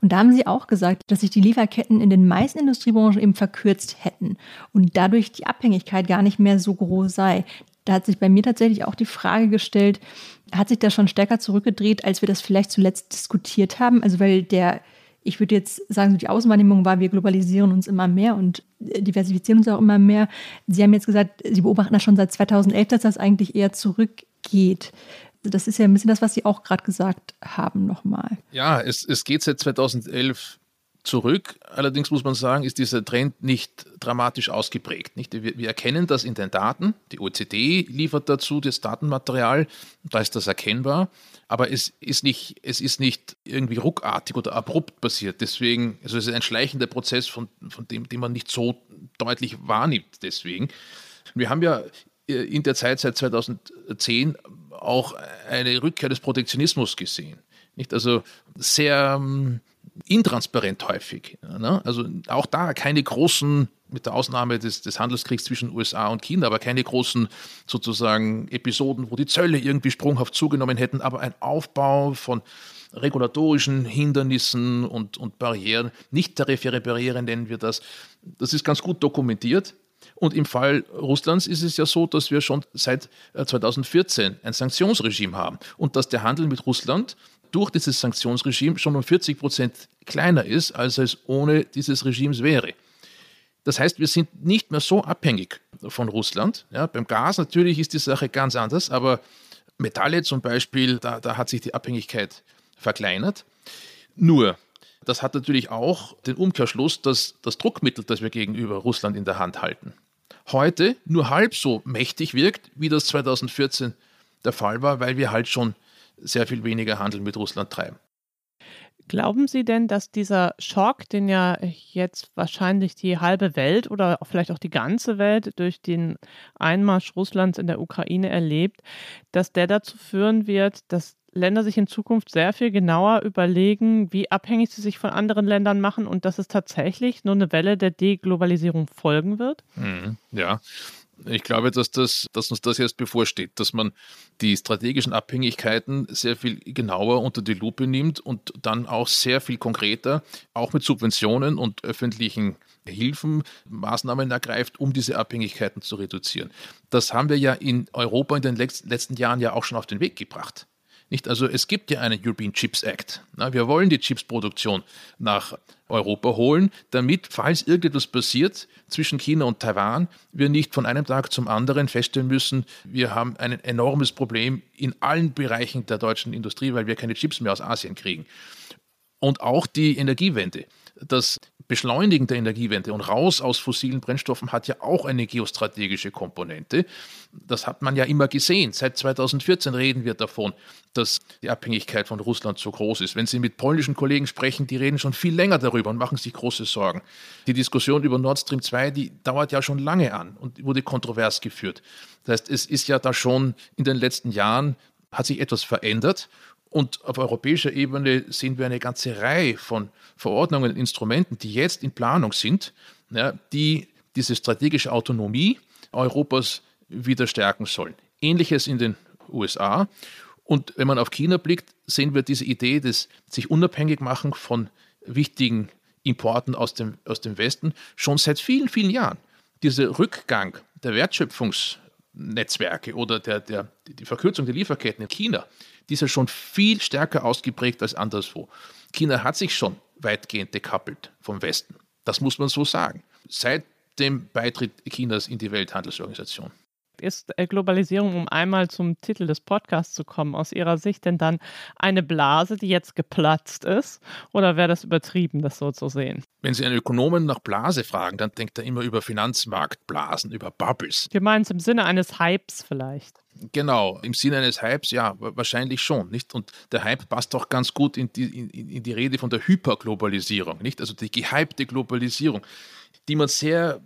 Und da haben Sie auch gesagt, dass sich die Lieferketten in den meisten Industriebranchen eben verkürzt hätten und dadurch die Abhängigkeit gar nicht mehr so groß sei. Da hat sich bei mir tatsächlich auch die Frage gestellt, hat sich das schon stärker zurückgedreht, als wir das vielleicht zuletzt diskutiert haben? Also weil der ich würde jetzt sagen, die Außenwahrnehmung war, wir globalisieren uns immer mehr und diversifizieren uns auch immer mehr. Sie haben jetzt gesagt, Sie beobachten das schon seit 2011, dass das eigentlich eher zurückgeht. Das ist ja ein bisschen das, was Sie auch gerade gesagt haben nochmal. Ja, es, es geht seit 2011 zurück. Allerdings muss man sagen, ist dieser Trend nicht dramatisch ausgeprägt. Nicht? Wir, wir, erkennen das in den Daten. Die OECD liefert dazu das Datenmaterial. Da ist das erkennbar. Aber es ist nicht, es ist nicht irgendwie ruckartig oder abrupt passiert. Deswegen, also es ist ein schleichender Prozess, von, von dem, den man nicht so deutlich wahrnimmt. Deswegen. Wir haben ja äh, in der Zeit seit 2010 auch eine Rückkehr des Protektionismus gesehen. Nicht? Also sehr ähm, intransparent häufig. Ne? Also auch da keine großen, mit der Ausnahme des, des Handelskriegs zwischen USA und China, aber keine großen sozusagen Episoden, wo die Zölle irgendwie sprunghaft zugenommen hätten, aber ein Aufbau von regulatorischen Hindernissen und, und Barrieren, nicht tarifäre Barrieren nennen wir das, das ist ganz gut dokumentiert. Und im Fall Russlands ist es ja so, dass wir schon seit 2014 äh, ein Sanktionsregime haben und dass der Handel mit Russland durch dieses Sanktionsregime schon um 40 Prozent kleiner ist, als es ohne dieses Regimes wäre. Das heißt, wir sind nicht mehr so abhängig von Russland. Ja, beim Gas natürlich ist die Sache ganz anders, aber Metalle zum Beispiel, da, da hat sich die Abhängigkeit verkleinert. Nur, das hat natürlich auch den Umkehrschluss, dass das Druckmittel, das wir gegenüber Russland in der Hand halten, heute nur halb so mächtig wirkt, wie das 2014 der Fall war, weil wir halt schon sehr viel weniger Handel mit Russland treiben. Glauben Sie denn, dass dieser Schock, den ja jetzt wahrscheinlich die halbe Welt oder vielleicht auch die ganze Welt durch den Einmarsch Russlands in der Ukraine erlebt, dass der dazu führen wird, dass Länder sich in Zukunft sehr viel genauer überlegen, wie abhängig sie sich von anderen Ländern machen und dass es tatsächlich nur eine Welle der Deglobalisierung folgen wird? Mhm, ja, ich glaube, dass, das, dass uns das jetzt bevorsteht, dass man die strategischen Abhängigkeiten sehr viel genauer unter die Lupe nimmt und dann auch sehr viel konkreter, auch mit Subventionen und öffentlichen Hilfen, Maßnahmen ergreift, um diese Abhängigkeiten zu reduzieren. Das haben wir ja in Europa in den letzten Jahren ja auch schon auf den Weg gebracht. Nicht? Also es gibt ja einen European Chips Act. Na, wir wollen die Chipsproduktion nach Europa holen, damit, falls irgendetwas passiert zwischen China und Taiwan, wir nicht von einem Tag zum anderen feststellen müssen, wir haben ein enormes Problem in allen Bereichen der deutschen Industrie, weil wir keine Chips mehr aus Asien kriegen. Und auch die Energiewende. Das Beschleunigen der Energiewende und raus aus fossilen Brennstoffen hat ja auch eine geostrategische Komponente. Das hat man ja immer gesehen. Seit 2014 reden wir davon, dass die Abhängigkeit von Russland so groß ist. Wenn Sie mit polnischen Kollegen sprechen, die reden schon viel länger darüber und machen sich große Sorgen. Die Diskussion über Nord Stream 2, die dauert ja schon lange an und wurde kontrovers geführt. Das heißt, es ist ja da schon in den letzten Jahren hat sich etwas verändert und auf europäischer Ebene sehen wir eine ganze Reihe von Verordnungen und Instrumenten, die jetzt in Planung sind, ja, die diese strategische Autonomie Europas wieder stärken sollen. Ähnliches in den USA. Und wenn man auf China blickt, sehen wir diese Idee des sich unabhängig machen von wichtigen Importen aus dem, aus dem Westen schon seit vielen, vielen Jahren. Dieser Rückgang der Wertschöpfungsnetzwerke oder der, der, die Verkürzung der Lieferketten in China, die ist ja schon viel stärker ausgeprägt als anderswo. China hat sich schon weitgehend dekappelt vom Westen. Das muss man so sagen. Seit dem Beitritt Chinas in die Welthandelsorganisation. Ist Globalisierung, um einmal zum Titel des Podcasts zu kommen, aus Ihrer Sicht denn dann eine Blase, die jetzt geplatzt ist? Oder wäre das übertrieben, das so zu sehen? Wenn Sie einen Ökonomen nach Blase fragen, dann denkt er immer über Finanzmarktblasen, über Bubbles. Wir meinen es im Sinne eines Hypes vielleicht. Genau, im Sinne eines Hypes, ja, wahrscheinlich schon, nicht? Und der Hype passt auch ganz gut in die, in, in die Rede von der Hyperglobalisierung, nicht? Also die gehypte Globalisierung, die man sehr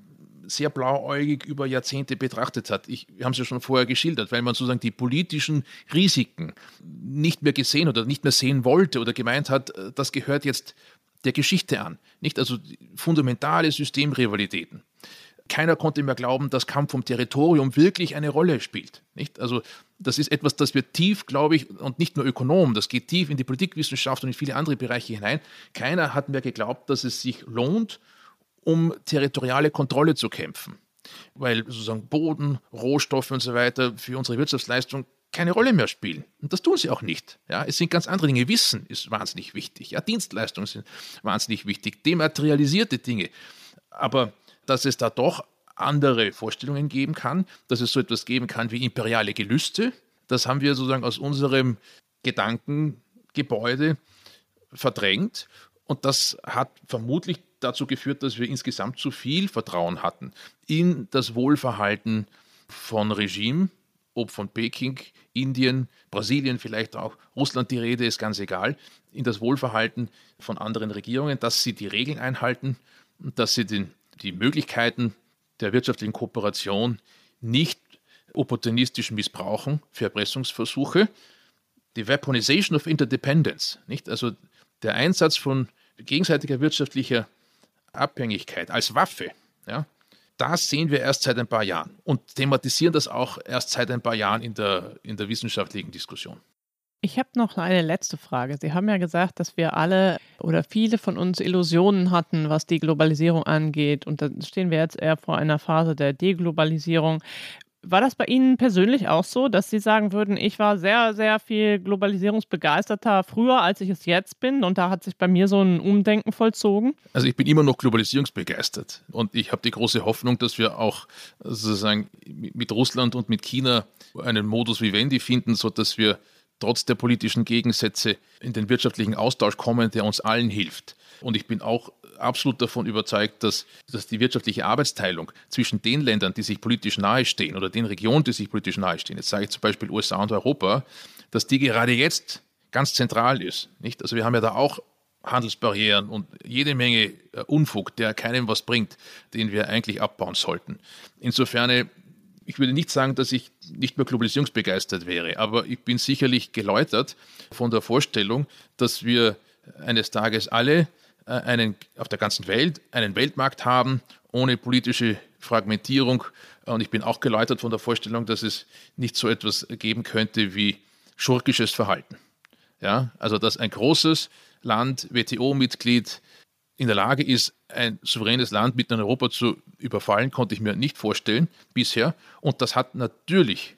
sehr blauäugig über Jahrzehnte betrachtet hat. Ich, wir haben es ja schon vorher geschildert, weil man sozusagen die politischen Risiken nicht mehr gesehen oder nicht mehr sehen wollte oder gemeint hat, äh, das gehört jetzt der Geschichte an. Nicht also fundamentale Systemrivalitäten keiner konnte mehr glauben, dass Kampf um Territorium wirklich eine Rolle spielt. Nicht? Also das ist etwas, das wir tief, glaube ich, und nicht nur Ökonomen, das geht tief in die Politikwissenschaft und in viele andere Bereiche hinein. Keiner hat mehr geglaubt, dass es sich lohnt, um territoriale Kontrolle zu kämpfen. Weil sozusagen Boden, Rohstoffe und so weiter für unsere Wirtschaftsleistung keine Rolle mehr spielen. Und das tun sie auch nicht. Ja, es sind ganz andere Dinge. Wissen ist wahnsinnig wichtig. Ja, Dienstleistungen sind wahnsinnig wichtig. Dematerialisierte Dinge. Aber dass es da doch andere Vorstellungen geben kann, dass es so etwas geben kann wie imperiale Gelüste, das haben wir sozusagen aus unserem Gedankengebäude verdrängt. Und das hat vermutlich dazu geführt, dass wir insgesamt zu viel Vertrauen hatten in das Wohlverhalten von Regime, ob von Peking, Indien, Brasilien vielleicht auch, Russland, die Rede ist ganz egal, in das Wohlverhalten von anderen Regierungen, dass sie die Regeln einhalten und dass sie den, die Möglichkeiten der wirtschaftlichen Kooperation nicht opportunistisch missbrauchen für Erpressungsversuche. Die Weaponization of Interdependence, nicht? also der Einsatz von gegenseitiger wirtschaftlicher Abhängigkeit als Waffe, ja, das sehen wir erst seit ein paar Jahren und thematisieren das auch erst seit ein paar Jahren in der, in der wissenschaftlichen Diskussion. Ich habe noch eine letzte Frage. Sie haben ja gesagt, dass wir alle oder viele von uns Illusionen hatten, was die Globalisierung angeht. Und da stehen wir jetzt eher vor einer Phase der Deglobalisierung. War das bei Ihnen persönlich auch so, dass Sie sagen würden, ich war sehr, sehr viel globalisierungsbegeisterter früher, als ich es jetzt bin und da hat sich bei mir so ein Umdenken vollzogen? Also ich bin immer noch globalisierungsbegeistert und ich habe die große Hoffnung, dass wir auch sozusagen mit Russland und mit China einen Modus vivendi finden, sodass wir trotz der politischen Gegensätze in den wirtschaftlichen Austausch kommen, der uns allen hilft. Und ich bin auch absolut davon überzeugt, dass, dass die wirtschaftliche Arbeitsteilung zwischen den Ländern, die sich politisch nahestehen oder den Regionen, die sich politisch nahestehen, jetzt sage ich zum Beispiel USA und Europa, dass die gerade jetzt ganz zentral ist. Nicht? Also wir haben ja da auch Handelsbarrieren und jede Menge äh, Unfug, der keinem was bringt, den wir eigentlich abbauen sollten. Insofern ich würde nicht sagen, dass ich nicht mehr globalisierungsbegeistert wäre, aber ich bin sicherlich geläutert von der Vorstellung, dass wir eines Tages alle äh, einen, auf der ganzen Welt einen Weltmarkt haben, ohne politische Fragmentierung. Und ich bin auch geläutert von der Vorstellung, dass es nicht so etwas geben könnte wie schurkisches Verhalten. Ja, also dass ein großes Land, WTO-Mitglied, in der Lage ist, ein souveränes Land mitten in Europa zu überfallen, konnte ich mir nicht vorstellen bisher. Und das hat natürlich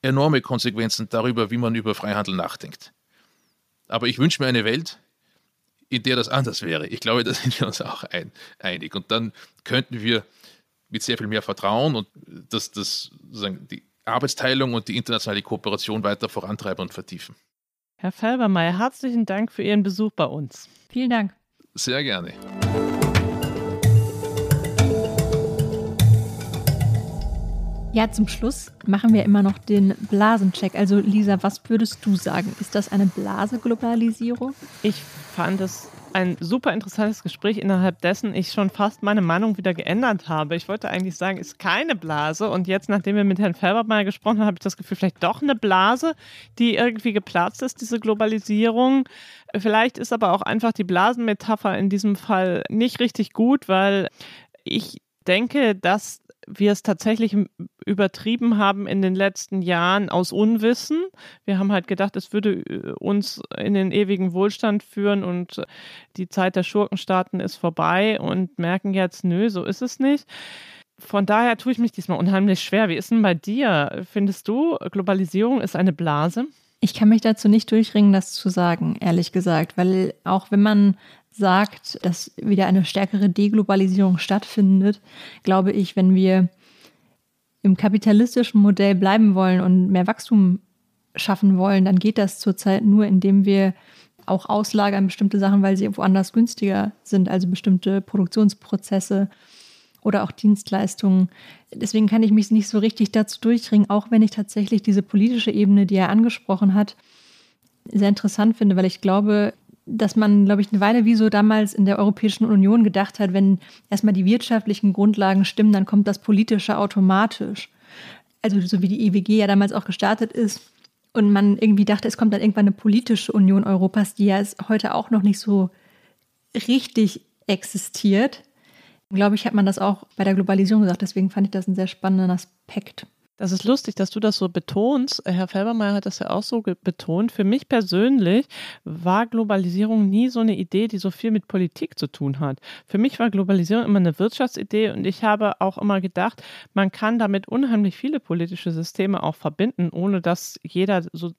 enorme Konsequenzen darüber, wie man über Freihandel nachdenkt. Aber ich wünsche mir eine Welt, in der das anders wäre. Ich glaube, da sind wir uns auch ein, einig. Und dann könnten wir mit sehr viel mehr Vertrauen und das, das die Arbeitsteilung und die internationale Kooperation weiter vorantreiben und vertiefen. Herr Felbermeier, herzlichen Dank für Ihren Besuch bei uns. Vielen Dank. Sehr gerne. Ja, zum Schluss machen wir immer noch den Blasencheck. Also Lisa, was würdest du sagen? Ist das eine Blaseglobalisierung? Ich fand es ein super interessantes Gespräch, innerhalb dessen ich schon fast meine Meinung wieder geändert habe. Ich wollte eigentlich sagen, ist keine Blase. Und jetzt, nachdem wir mit Herrn Felber mal gesprochen haben, habe ich das Gefühl, vielleicht doch eine Blase, die irgendwie geplatzt ist, diese Globalisierung. Vielleicht ist aber auch einfach die Blasenmetapher in diesem Fall nicht richtig gut, weil ich denke, dass wir es tatsächlich übertrieben haben in den letzten Jahren aus Unwissen. Wir haben halt gedacht, es würde äh, uns in den ewigen Wohlstand führen und die Zeit der Schurkenstaaten ist vorbei und merken jetzt, nö, so ist es nicht. Von daher tue ich mich diesmal unheimlich schwer. Wie ist denn bei dir? Findest du, Globalisierung ist eine Blase? Ich kann mich dazu nicht durchringen, das zu sagen, ehrlich gesagt, weil auch wenn man sagt, dass wieder eine stärkere Deglobalisierung stattfindet, glaube ich, wenn wir im kapitalistischen Modell bleiben wollen und mehr Wachstum schaffen wollen, dann geht das zurzeit nur, indem wir auch auslagern bestimmte Sachen, weil sie woanders günstiger sind, also bestimmte Produktionsprozesse oder auch Dienstleistungen. Deswegen kann ich mich nicht so richtig dazu durchringen, auch wenn ich tatsächlich diese politische Ebene, die er angesprochen hat, sehr interessant finde, weil ich glaube, dass man, glaube ich, eine Weile wie so damals in der Europäischen Union gedacht hat, wenn erstmal die wirtschaftlichen Grundlagen stimmen, dann kommt das Politische automatisch. Also so wie die EWG ja damals auch gestartet ist. Und man irgendwie dachte, es kommt dann irgendwann eine politische Union Europas, die ja heute auch noch nicht so richtig existiert. Glaube ich, hat man das auch bei der Globalisierung gesagt. Deswegen fand ich das einen sehr spannenden Aspekt. Das ist lustig, dass du das so betonst. Herr Felbermeier hat das ja auch so betont. Für mich persönlich war Globalisierung nie so eine Idee, die so viel mit Politik zu tun hat. Für mich war Globalisierung immer eine Wirtschaftsidee und ich habe auch immer gedacht, man kann damit unheimlich viele politische Systeme auch verbinden, ohne dass jeder so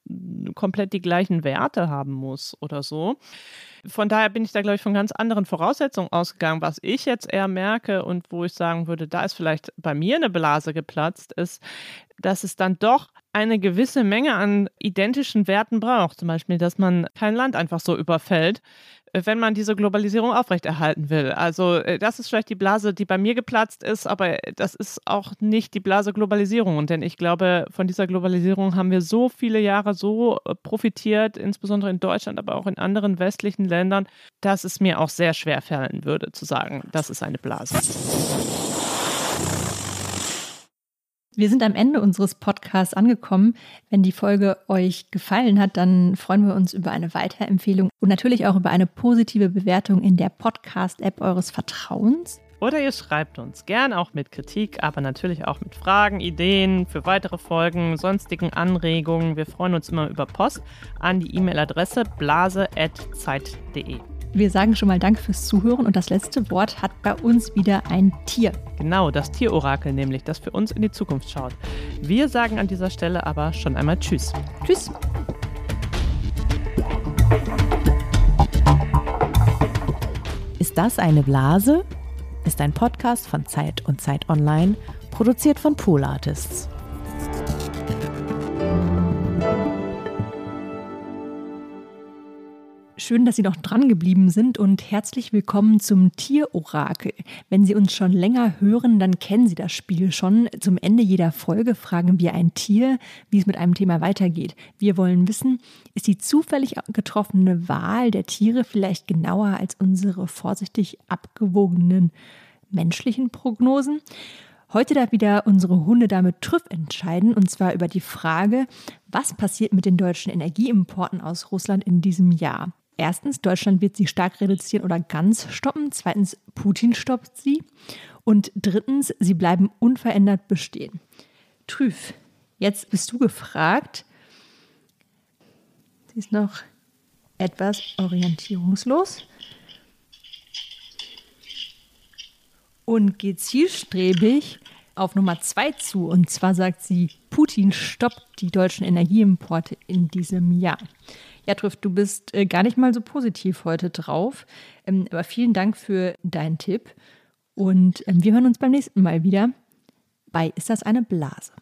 komplett die gleichen Werte haben muss oder so von daher bin ich da, glaube ich, von ganz anderen Voraussetzungen ausgegangen. Was ich jetzt eher merke und wo ich sagen würde, da ist vielleicht bei mir eine Blase geplatzt, ist, dass es dann doch eine gewisse Menge an identischen Werten braucht. Zum Beispiel, dass man kein Land einfach so überfällt, wenn man diese Globalisierung aufrechterhalten will. Also äh, das ist vielleicht die Blase, die bei mir geplatzt ist, aber das ist auch nicht die Blase Globalisierung. Denn ich glaube, von dieser Globalisierung haben wir so viele Jahre so äh, profitiert, insbesondere in Deutschland, aber auch in anderen westlichen Ländern, dass es mir auch sehr schwer fallen würde zu sagen, das ist eine Blase. Wir sind am Ende unseres Podcasts angekommen. Wenn die Folge euch gefallen hat, dann freuen wir uns über eine Weiterempfehlung und natürlich auch über eine positive Bewertung in der Podcast-App eures Vertrauens. Oder ihr schreibt uns gern auch mit Kritik, aber natürlich auch mit Fragen, Ideen für weitere Folgen, sonstigen Anregungen. Wir freuen uns immer über Post an die E-Mail-Adresse blase.zeit.de. Wir sagen schon mal Danke fürs Zuhören und das letzte Wort hat bei uns wieder ein Tier. Genau, das Tierorakel nämlich, das für uns in die Zukunft schaut. Wir sagen an dieser Stelle aber schon einmal Tschüss. Tschüss. Ist das eine Blase? Ist ein Podcast von Zeit und Zeit Online, produziert von Pool Artists. Schön, dass Sie noch dran geblieben sind und herzlich willkommen zum Tierorakel. Wenn Sie uns schon länger hören, dann kennen Sie das Spiel schon. Zum Ende jeder Folge fragen wir ein Tier, wie es mit einem Thema weitergeht. Wir wollen wissen, ist die zufällig getroffene Wahl der Tiere vielleicht genauer als unsere vorsichtig abgewogenen menschlichen Prognosen? Heute darf wieder unsere Hundedame Trüff entscheiden, und zwar über die Frage, was passiert mit den deutschen Energieimporten aus Russland in diesem Jahr. Erstens, Deutschland wird sie stark reduzieren oder ganz stoppen. Zweitens, Putin stoppt sie. Und drittens, sie bleiben unverändert bestehen. Trüf, jetzt bist du gefragt. Sie ist noch etwas orientierungslos und geht zielstrebig auf Nummer zwei zu. Und zwar sagt sie, Putin stoppt die deutschen Energieimporte in diesem Jahr. Ja, Triff, du bist äh, gar nicht mal so positiv heute drauf. Ähm, aber vielen Dank für deinen Tipp. Und ähm, wir hören uns beim nächsten Mal wieder bei Ist das eine Blase?